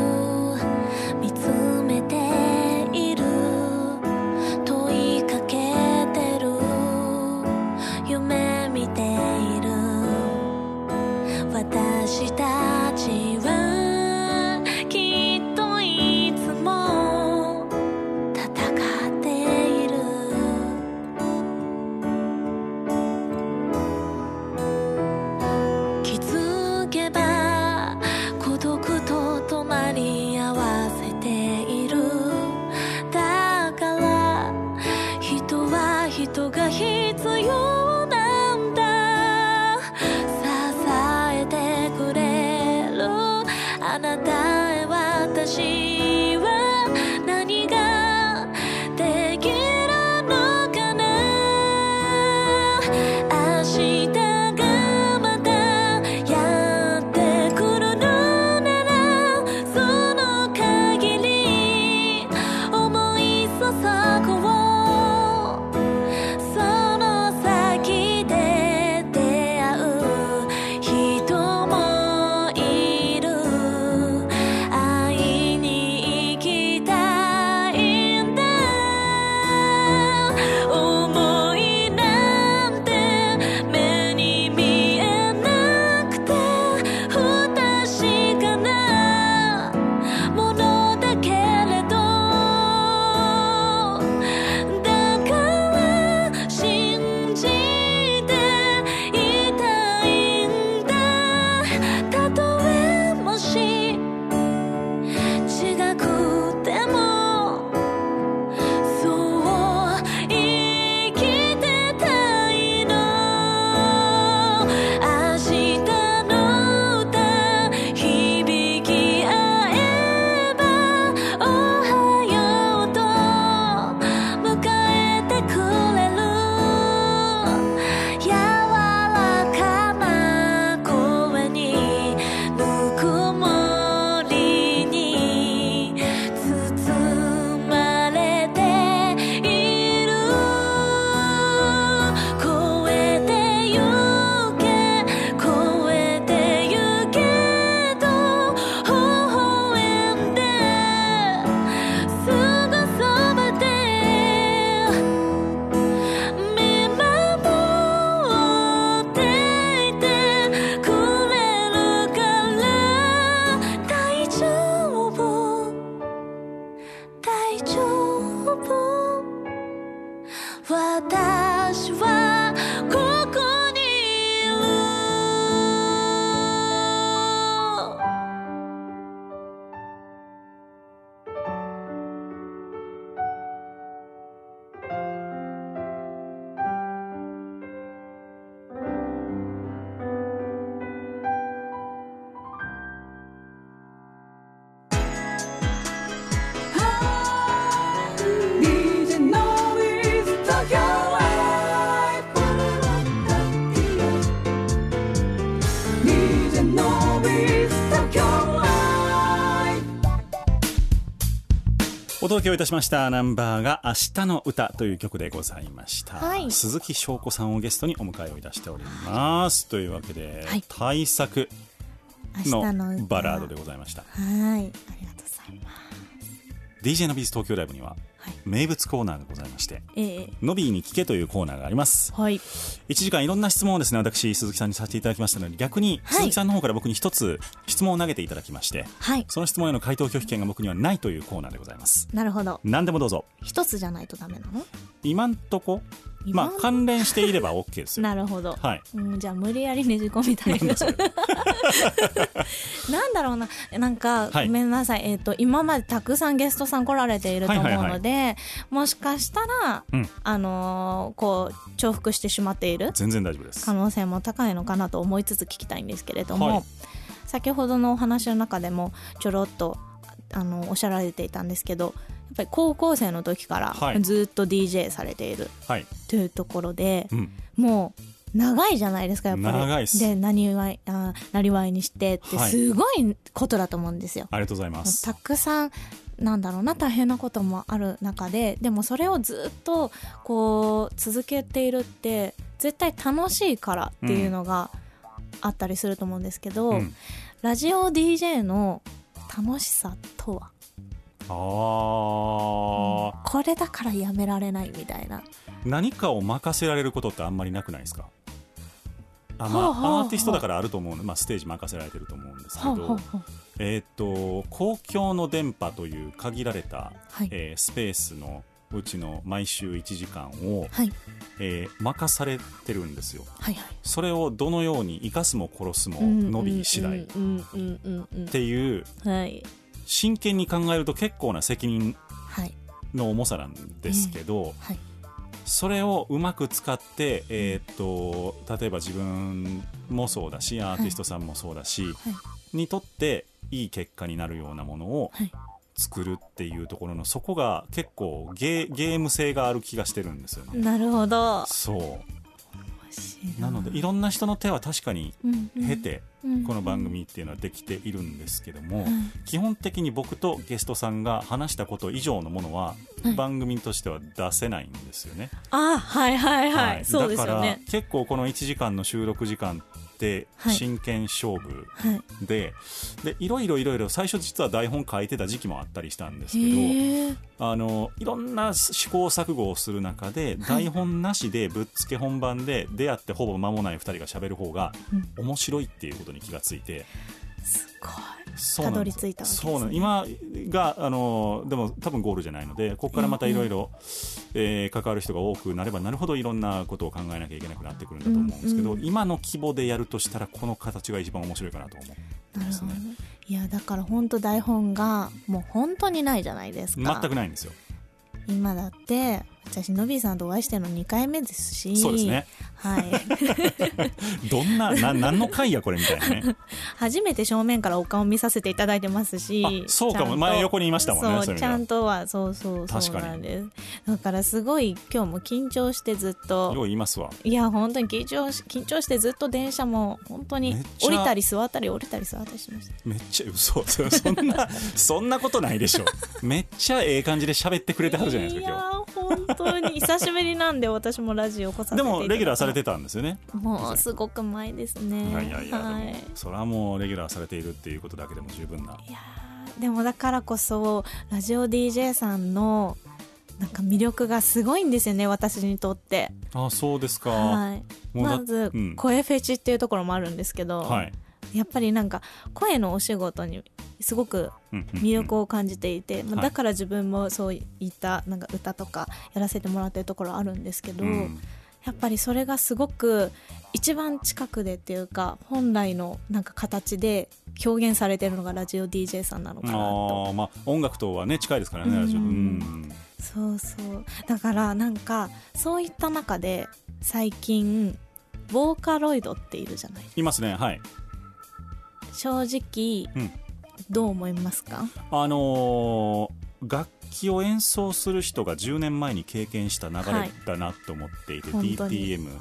届けをいたしましたナンバーが「明日の歌」という曲でございました、はい。鈴木翔子さんをゲストにお迎えをいたしております、というわけで、はい。大作のバラードでございました。はい。ありがとうございます。DJ のビーズ東京ライブにははい名物コーナーがございましてええ「ノビーに聞け」というコーナーがあります。はい。1時間いろんな質問をですね私鈴木さんにさせていただきましたので逆にはい。鈴木さんの方から僕に一つ質問を投げていただきましてはい。その質問への回答拒否権が僕にはないというコーナーでございます。なるほど。何でもどうぞ。一つじゃないとダメなの？今んとこ今まあ関連していれば OK ですよ。なるほど、はい。うん、じゃあ無理やりねじ込みたいな。なんだろうな。なんか、はい。ごめんなさい、えっと今までたくさんゲストさん来られていると思うので、もしかしたら、うん。あのーこう重複してしまっている全然大丈夫です。可能性も高いのかなと思いつつ聞きたいんですけれども、はい。先ほどのお話の中でもちょろっとあのおっしゃられていたんですけどやっぱり高校生の時からはい。ずっと DJ されているはい、というところで、うん、もう長いじゃないですかやっぱり。長いでなりわいあなりわいにしてってはい。すごいことだと思うんですよ、ありがとうございます。たくさんなんだろうな大変なこともある中ででもそれをずっとこう続けているって絶対楽しいからっていうのがあったりすると思うんですけど、うん。ラジオ DJ の楽しさとは？あー、これだからやめられないみたいな。何かを任せられることってあんまりなくないですか？あまあ、はあはあはあ。アーティストだからあると思うの、まあ、ステージ任せられてると思うんですけど、はあはあはあ。えーっと公共の電波という限られた、はい。えースペースのうちの毎週1時間を、はい。えー任されてるんですよ。はいはい。それをどのように生かすも殺すも伸び次第っていううんはい真剣に考えると結構な責任はい。の重さなんですけど、はい。それをうまく使って、えーっと例えば自分もそうだしアーティストさんもそうだし、はい。にとっていい結果になるようなものをはい。作るっていうところのそこが結構ゲーゲーム性がある気がしてるんですよね。なるほど。そうなのでいろんな人の手は確かに経てこの番組っていうのはできているんですけども、基本的に僕とゲストさんが話したこと以上のものははい。番組としては出せないんですよね。あはいはいはい、そうですよだからね。結構この1時間の収録時間ってはい。真剣勝負はい。で,、でいろいろいろいろ最初実は台本書いてた時期もあったりしたんですけどあのいろんな試行錯誤をする中で台本なしでぶっつけ本番で出会ってほぼ間もない2人が喋る方が面白いっていうことに気がついて。すごいたどり着いたわけですね。そう今があのでも多分ゴールじゃないのでここからまたいろいろえー関わる人が多くなればなるほどいろんなことを考えなきゃいけなくなってくるんだと思うんですけど、うんうん今の規模でやるとしたらこの形が一番面白いかなと思うなるほど。ねいやだから本当台本がもう本当にないじゃないですか。全くないんですよ。今だって私のびさんとお会いしてるの2回目ですし。そうですね。はい。どんなな何の回やこれみたいなね。初めて正面からお顔見させていただいてますし。あそうかも。前横にいましたもんねちゃんとは。そうそうそうなんです。だからすごい今日も緊張してずっようと言いますわ。いや本当に緊張し緊張してずっと電車も本当に降りたり座ったり降りたり座ったりしました。めっちゃ嘘。そ そんなそんなことないでしょ。めっちゃええ感じで喋ってくれてはるじゃないですかいや今ー本当に久しぶりなんで私もラジオ来させてでもレギュラーされてたんですよね。もうすごく前ですね。いやいやいや、はい。それはもうレギュラーされているっていうことだけでも十分な。いやーでもだからこそラジオ DJ さんのなんか魅力がすごいんですよね私にとって。あそうですか。はい。まずうん。声フェチっていうところもあるんですけど、はいやっぱりなんか声のお仕事にすごくうんうんうん。魅力を感じていて、まあはい。だから自分もそういったなんか歌とかやらせてもらってるところあるんですけど、うん。やっぱりそれがすごく一番近くでっていうか本来のなんか形で表現されてるのがラジオ DJ さんなのかなと。あーまあ音楽とはね近いですからねラジオ。うん。うんそうそう。だからなんかそういった中で最近ボーカロイドっているじゃないいますねはい正直、うん。どう思いますか？あのー楽器を演奏する人が10年前に経験した流れだなと思っていて、本当に。DTM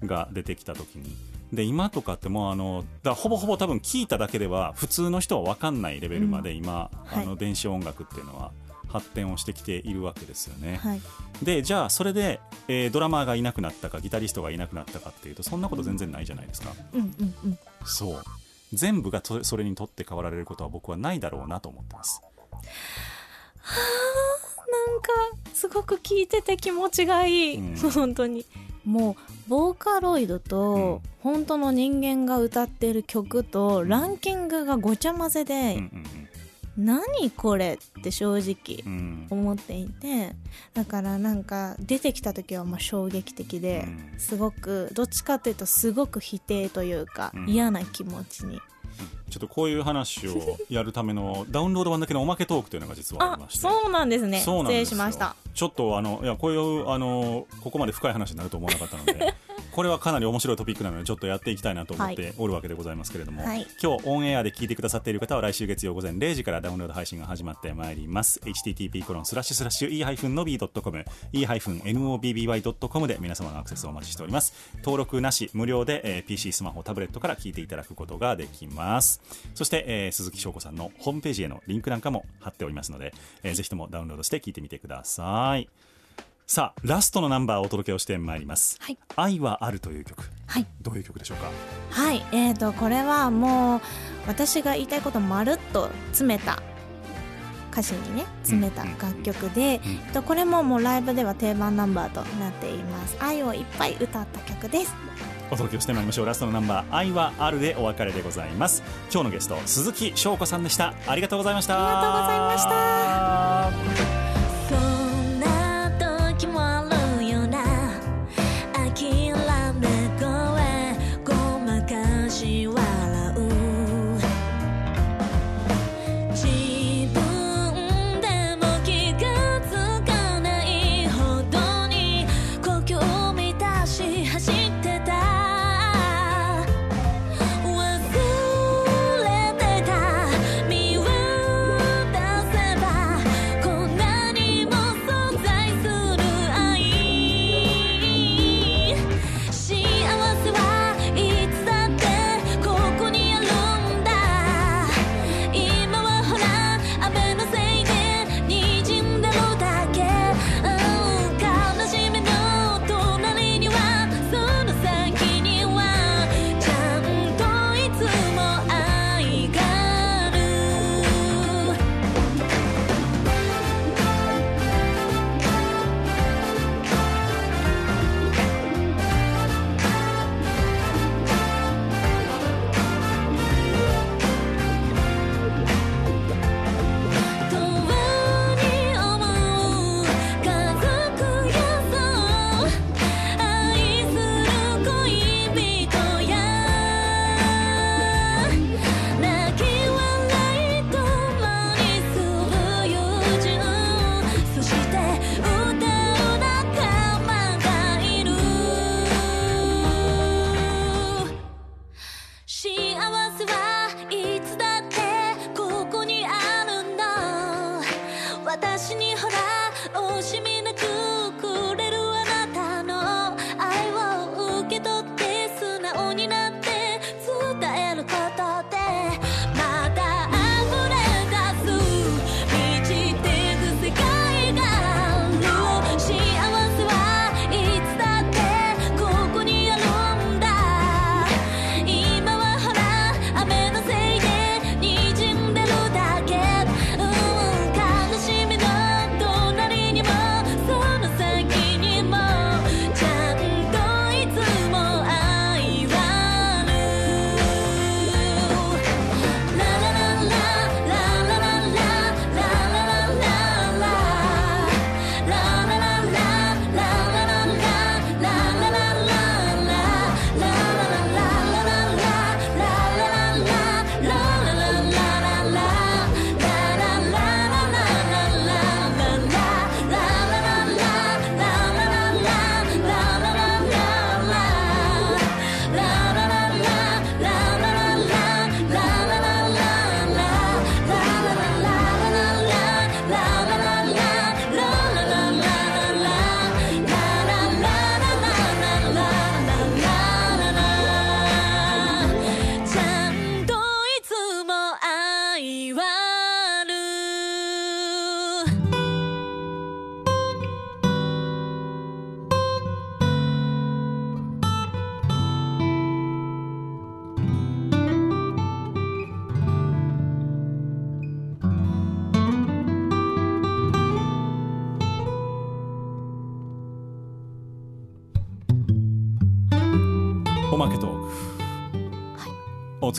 うん。が出てきた時に。で今とかってもうあのだほぼほぼ多分聞いただけでは普通の人は分かんないレベルまで今、はい。あの電子音楽っていうのは発展をしてきているわけですよね。はい。でじゃあそれで、えードラマーがいなくなったかギタリストがいなくなったかっていうとそんなこと全然ないじゃないですか。うんうんうん。そう全部がとそれにとって変わられることは僕はないだろうなと思ってます。なんかすごく聞いてて気持ちがいい、うん。本当に。もうボーカロイドうん。と本当の人間が歌ってる曲とランキングがごちゃ混ぜうんで、うん何これって正直うん。うん思っていてだからなんか出てきた時はまあ衝撃的でうん。すごくどっちかというとすごく否定というかうん。嫌な気持ちにちょっとこういう話をやるための ダウンロード版だけのおまけトークというのが実はあありまして。そうなんですね。失礼そうなんですよ。しました。ちょっとあのいやこういうあのここまで深い話になると思わなかったので これはかなり面白いトピックなのでちょっとやっていきたいなと思っておるわけでございますけれども、はい。今日オンエアで聞いてくださっている方は来週月曜午前0時からダウンロード配信が始まってまいります。http コロンスラッシュスラッシュ e-nobby.com e-nobby.com で皆様のアクセスをお待ちしております。登録なし無料で、えー PC スマホタブレットから聞いていただくことができますそして、えー鈴木翔子さんのホームページへのリンクなんかも貼っておりますので、えーぜひともダウンロードして聞いてみてください。さあラストのナンバーをお届けをしてまいります、はい。愛はあるという曲。はい。どういう曲でしょうか？はい。えー、とこれはもう私が言いたいことまるっと詰めた歌詞にね詰めた楽曲で、えっとこれももうライブでは定番ナンバーとなっています。愛をいっぱい歌った曲ですお届けしてまいりましょう。ラストのナンバー「愛はある」でお別れでございます。今日のゲスト鈴木翔子さんでした。ありがとうございました。ありがとうございました。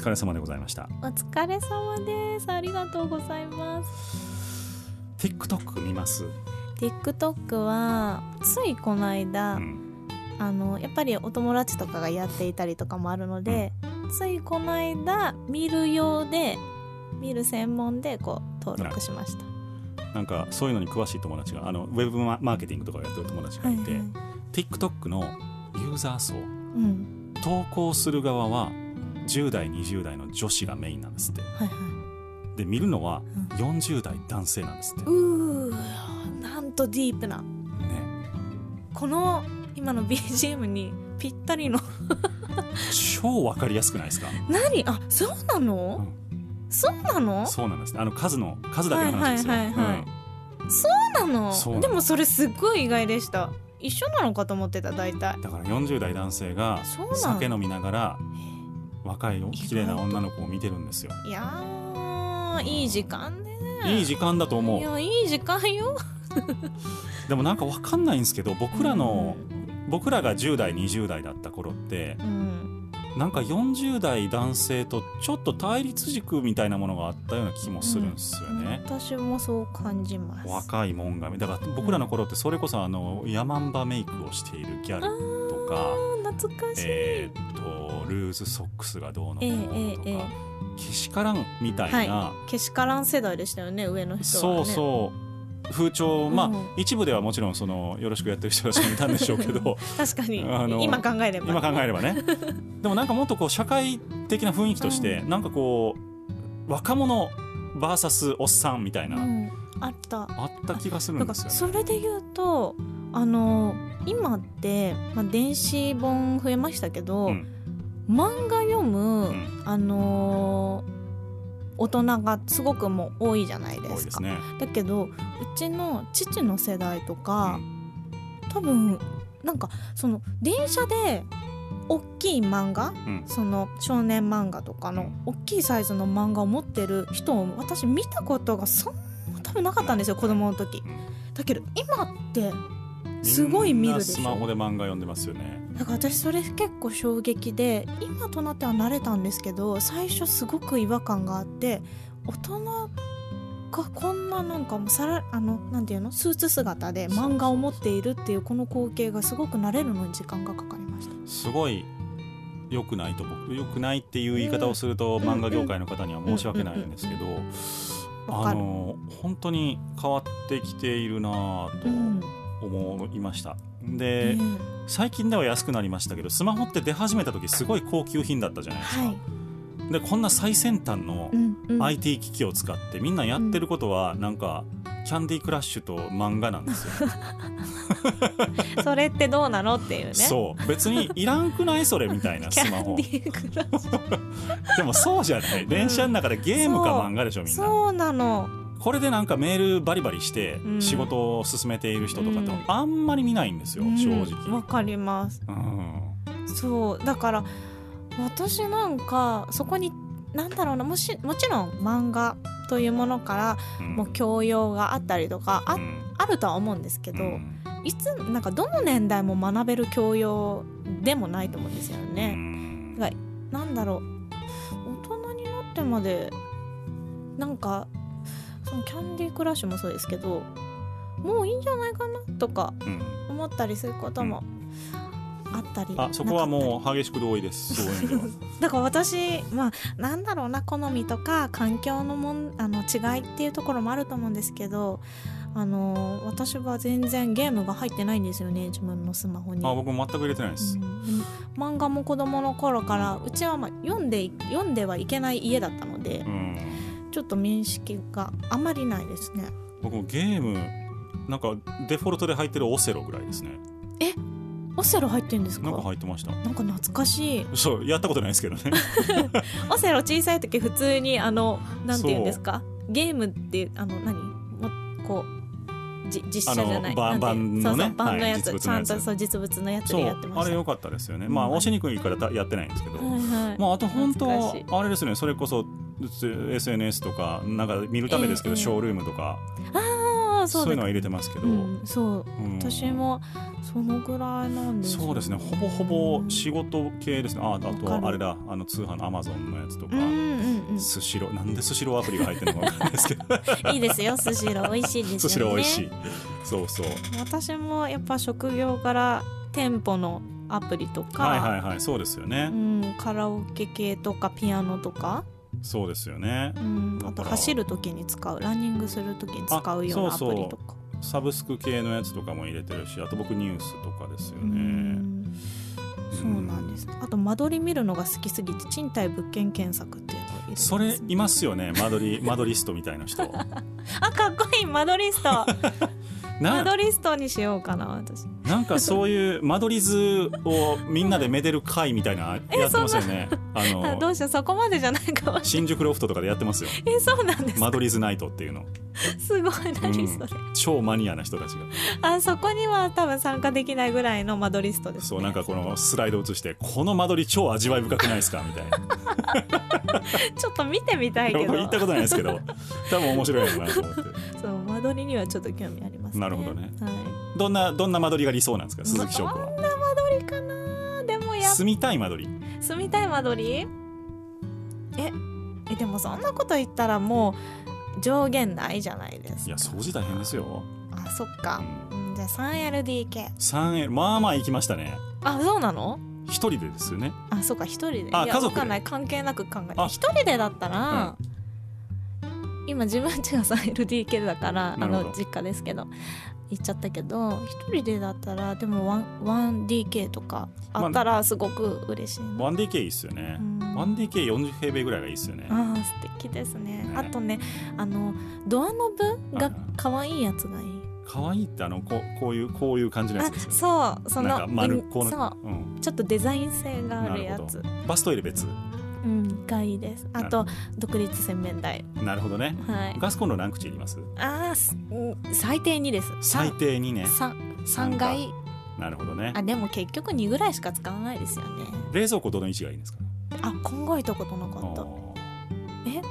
疲れ様でございました。お疲れ様です。ありがとうございます。TikTok 見ます？TikTok はついこの間、うん。あのやっぱりお友達とかがやっていたりとかもあるので、ついこの間見る用で見る専門でこう登録しました。なんかそういうのに詳しい友達があのウェブママーケティングとかをやってる友達がいて、はいはい TikTok のユーザー層うん。投稿する側は10代20代の女子がメインなんですって。はいはい。で見るのは40代男性なんですって、うーなんとディープな。ね。この今の BGM にぴったりの。超わかりやすくないですか？何？あそうなの、そうなの？そうなんですね。あの数の数だけの話ですよ、はいはいはいはいうん。そうなの？でもそれすっごい意外でした。一緒なのかと思ってた大体。だから40代男性が酒飲みながら若い綺麗な女の子を見てるんですよ。いやーいい時間ね。いい時間だと思いうやいい時間よ。でもなんか分かんないんですけど僕らの、僕らが10代20代だった頃ってうん。なんか40代男性とちょっと対立軸みたいなものがあったような気もするんですよね、私もそう感じます。若いもんがだから僕らの頃ってそれこそあのヤマンバメイクをしているギャル。とか。懐かしい、えーっとルーズソックスがどうのこうのとか、ええええけしからんみたいな、はけしからん世代でしたよね上の人は、ね、そうそう。風潮まあ、うん一部ではもちろんそのよろしくやってる人たちもいたんでしょうけど。確かに。あの今考えれば。今考えればね。でもなんかもっとこう社会的な雰囲気として、うなんかこう若者 VS おっさんみたいな、うん、あった。あった気がするんですよね。それで言うとあの今って、まあ、電子本増えましたけど、うん。漫画読む、うん。あのー大人がすごくもう多いじゃないですか。ね。だけどうちの父の世代とか、多分なんかその電車で大きい漫画うん。その少年漫画とかの大きいサイズの漫画を持ってる人を私見たことがそんな多分なかったんですよ子供の時。うん。だけど今ってすごい見るでしみんなスマホょで漫画読んでますよね。私それ結構衝撃で今となっては慣れたんですけど最初すごく違和感があって大人がこんななんかもうさらあのなんていうの？スーツ姿で漫画を持っているっていうこの光景がすごく慣れるのに時間がかかりました。すごい良くないと僕良くないっていう言い方をすると、うん漫画業界の方には申し訳ないんですけど、あの本当に変わってきているなぁと。うん思いました。で、ね最近では安くなりましたけどスマホって出始めた時すごい高級品だったじゃないですか、はい、でこんな最先端の IT 機器を使ってみんなやってることはなんかキャンディークラッシュと漫画なんですよ、それってどうなのっていうね。そう。別にいらんくないそれみたいなキスマホ。でもそうじゃない。電車の中でゲームか漫画でしょみんな。そうなのこれでなんかメールバリバリしてうん。仕事を進めている人とかってうん。あんまり見ないんですよ、うん。正わ直、かります。うん。そうだから私なんかそこになんだろうなもしもちろん漫画というものからうん。もう教養があったりとかあ,、うん。あるとは思うんですけど、うん。いつなんかどの年代も学べる教養でもないと思うんですようね。なんだろう。大人になってまでなんかそのキャンディークラッシュもそうですけどもういいんじゃないかなとかうん。思ったりすることもあったりあそこはもう激しく同意です。そういう意味では。だから私まあなんだろうな好みとか環境のもんあの違いっていうところもあると思うんですけどあの私は全然ゲームが入ってないんですよね自分のスマホに。あ僕も全く入れてないです、うん。漫画も子供の頃からうちはまあ読んで読んではいけない家だったのでうんちょっと面識があまりないですね。僕もゲームなんかデフォルトで入ってるオセロぐらいですね。オセロ入ってんですか？なんか入ってました。なんか懐かしい。そうやったことないですけどね。オセロ小さい時普通にあのなんて言うんですか？ゲームっていうあの何？もこうじ実写じゃない？バンバンのね？バンのやつ、はいちゃんとそう実物のやつでやってました。あれ良かったですよね。まあうん。押しにくいからたやってないんですけど、はいはい。まあ、あと本当あれですね。それこそ SNS とかなんか見るためですけど、ええショールームとかああそいうのはそううだ入れてますけど、うん、そう。うん。私もそのぐらいなんですよ。そうですね。ほぼほぼ仕事系ですね。ああとあれだ。あの通販のアマゾンのやつとか、スシロー。なんでスシローアプリが入ってるのか分かんないですけど。う んいいですよスシロー。美味しいですよね。スシロー美味しい。そうそう。私もやっぱ職業から店舗のアプリとか、はいはいはい。そうですよね、うん、カラオケ系とかピアノとか、そうですよね。うん、あと走る時に使うランニングする時に使うようなアあそうそう。プリとか。サブスク系のやつとかも入れてるしあと僕ニュースとかですようねん。そうなんです。あと間取り見るのが好きすぎて賃貸物件検索っていうのを入れてます。それいますよね。間取り 間取りストみたいな人。あかっこいい。間取りスト。間な取りストにしようかな私なんかそういう間取り図をみんなでめでる会みたいなやってますよね。ああどのうしよう。そこまでじゃないかも。新宿ロフトとかでやってますよ。えそうなんですか？間取り図ナイトっていうの、すごい。何それ、超マニアな人たちが。あそこには多分参加できないぐらいのマドリストです、ね、そうなんかこのスライド映してこの間取り超味わい深くないですか？みたいな。ちょっと見てみたいけど。僕行ったことないですけど多分面白いのかなと思って。そう間取りにはちょっと興味ありますね。なるほどね。はいどんなどんな間取りが理想なんですか？鈴木翔子は。どんな間取りかな？でもやっ住みたい間取り？住みたい間取り？ええでもそんなこと言ったらもう上限ないじゃないですか。いや掃除大変ですよ。あそっか、うん、じゃあ 3LDK 3まあまあ行きましたね。あそうなの？一人でですよね。あそうか一人で。あ家族ない関係なく考えあ。一人でだったら、今自分家が 3LDK だからあの実家ですけど行っちゃったけど一人でだったらでも 1DK とかあったらすごく嬉しいな、1DK いいっすよね。うん。1DK40 平米ぐらいがいいっすよね。ああ素敵ですね。ね。あとねあのドアノブが可愛いやつがいい。可愛いってあのこうこういうこういう感じのやあつですそうその丸っこのそう。うん。ちょっとデザイン性があるやつ。バストイレ別うんがいいです。あと独立洗面台。なるほどね。はい。ガスコンロ何口いります？ああ最低2です。最低にね。三三階なるほどね。あでも結局2ぐらいしか使わないですよね。冷蔵庫どの位置がいいんですか？あ考えたことなかった。あえ？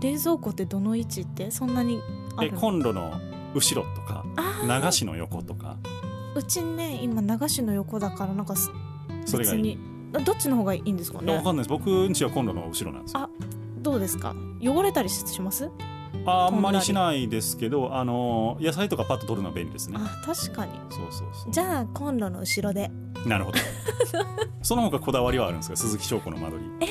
冷蔵庫ってどの位置って？そんなにあるの？コンロの後ろとか流しの横とか。うちね今流しの横だからなんかすそれがいいどっちの方がいいんですかいやわねかんないです。僕んちはコンロの後ろなんですよ。あどうですか？汚れたりしします？ああんまりしないですけどあの野菜とかパッと取るのは便利ですね。あ確かに。そうそうそう。じゃあコンロの後ろで。なるほど。その他こだわりはあるんですか？鈴木翔子の間取り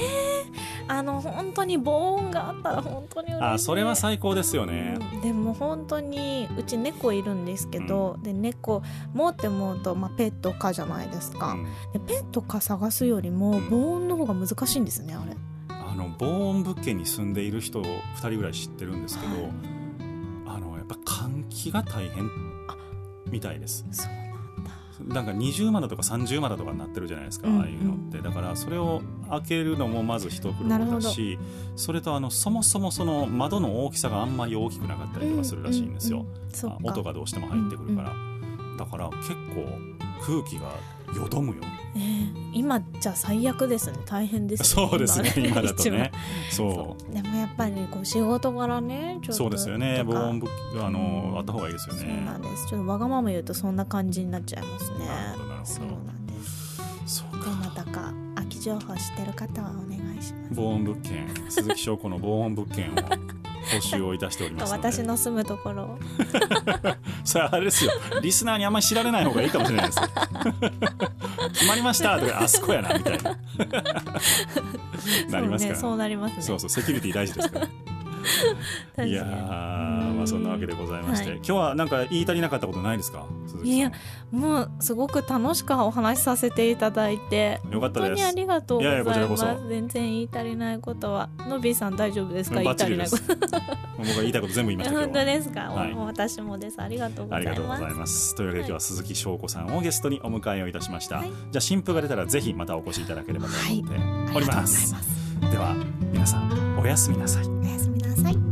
あの本当に防音があったら本当に嬉しいあそれは最高ですよね、うん。でも本当にうち猫いるんですけど、で猫もうって思うと、まあ、ペット可じゃないですか、うん。でペット可探すよりもうん防音の方が難しいんですねあれ。あの防音物件に住んでいる人2人ぐらい知ってるんですけど、はい。あのやっぱ換気が大変みたいです。そうなんか20窓とか30窓とかになってるじゃないですか、うんああいうのって。だからそれを開けるのもまず一苦労だしそれとあのそもそもその窓の大きさがあんまり大きくなかったりとかするらしいんですよ、うんうん。うん音がどうしても入ってくるから、だから結構空気がよどむよ。えー今じゃ最悪ですね。大変ですね。そうですね。今だとね。そう。でもやっぱりこう仕事柄ねちょっと。そうですよね。防音物あのあった方がいいですよそうねなんです。ちょっとわがまま言うとそんな感じになっちゃいますね。なるほどなるほど。そうなんです。そうどなたか空き情報知ってる方はお願いします。防音物件。鈴木翔子の防音物件を募集をいたしております私の住むところを。それあれですよ。リスナーにあんまり知られない方がいいかもしれないですよ。決まりましたとかあそこやなみたいな。なりますから。そうねそうなりますね。そうそうセキュリティ大事ですから いやーまあそんなわけでございまして、はい今日はなんか言い足りなかったことないですか？鈴木さん。いやもうすごく楽しくお話しさせていただいてよかったです。本当にありがとうございます。いやいやこちらこ全然言い足りないことはのびーさん大丈夫ですか？うん言い足りないことす もう僕が言いたいこと全部言いました け本ど当ですか、はい。私もです。ありがとうごあざいます。りがとうございます。というわけで今日は鈴木翔子さんをゲストにお迎えをいたしました。はい。じゃあ新譜が出たらぜひまたお越しいただければと思ってあおりりがとうございます。ますでは皆さんおやすみなさい。おやすみなさい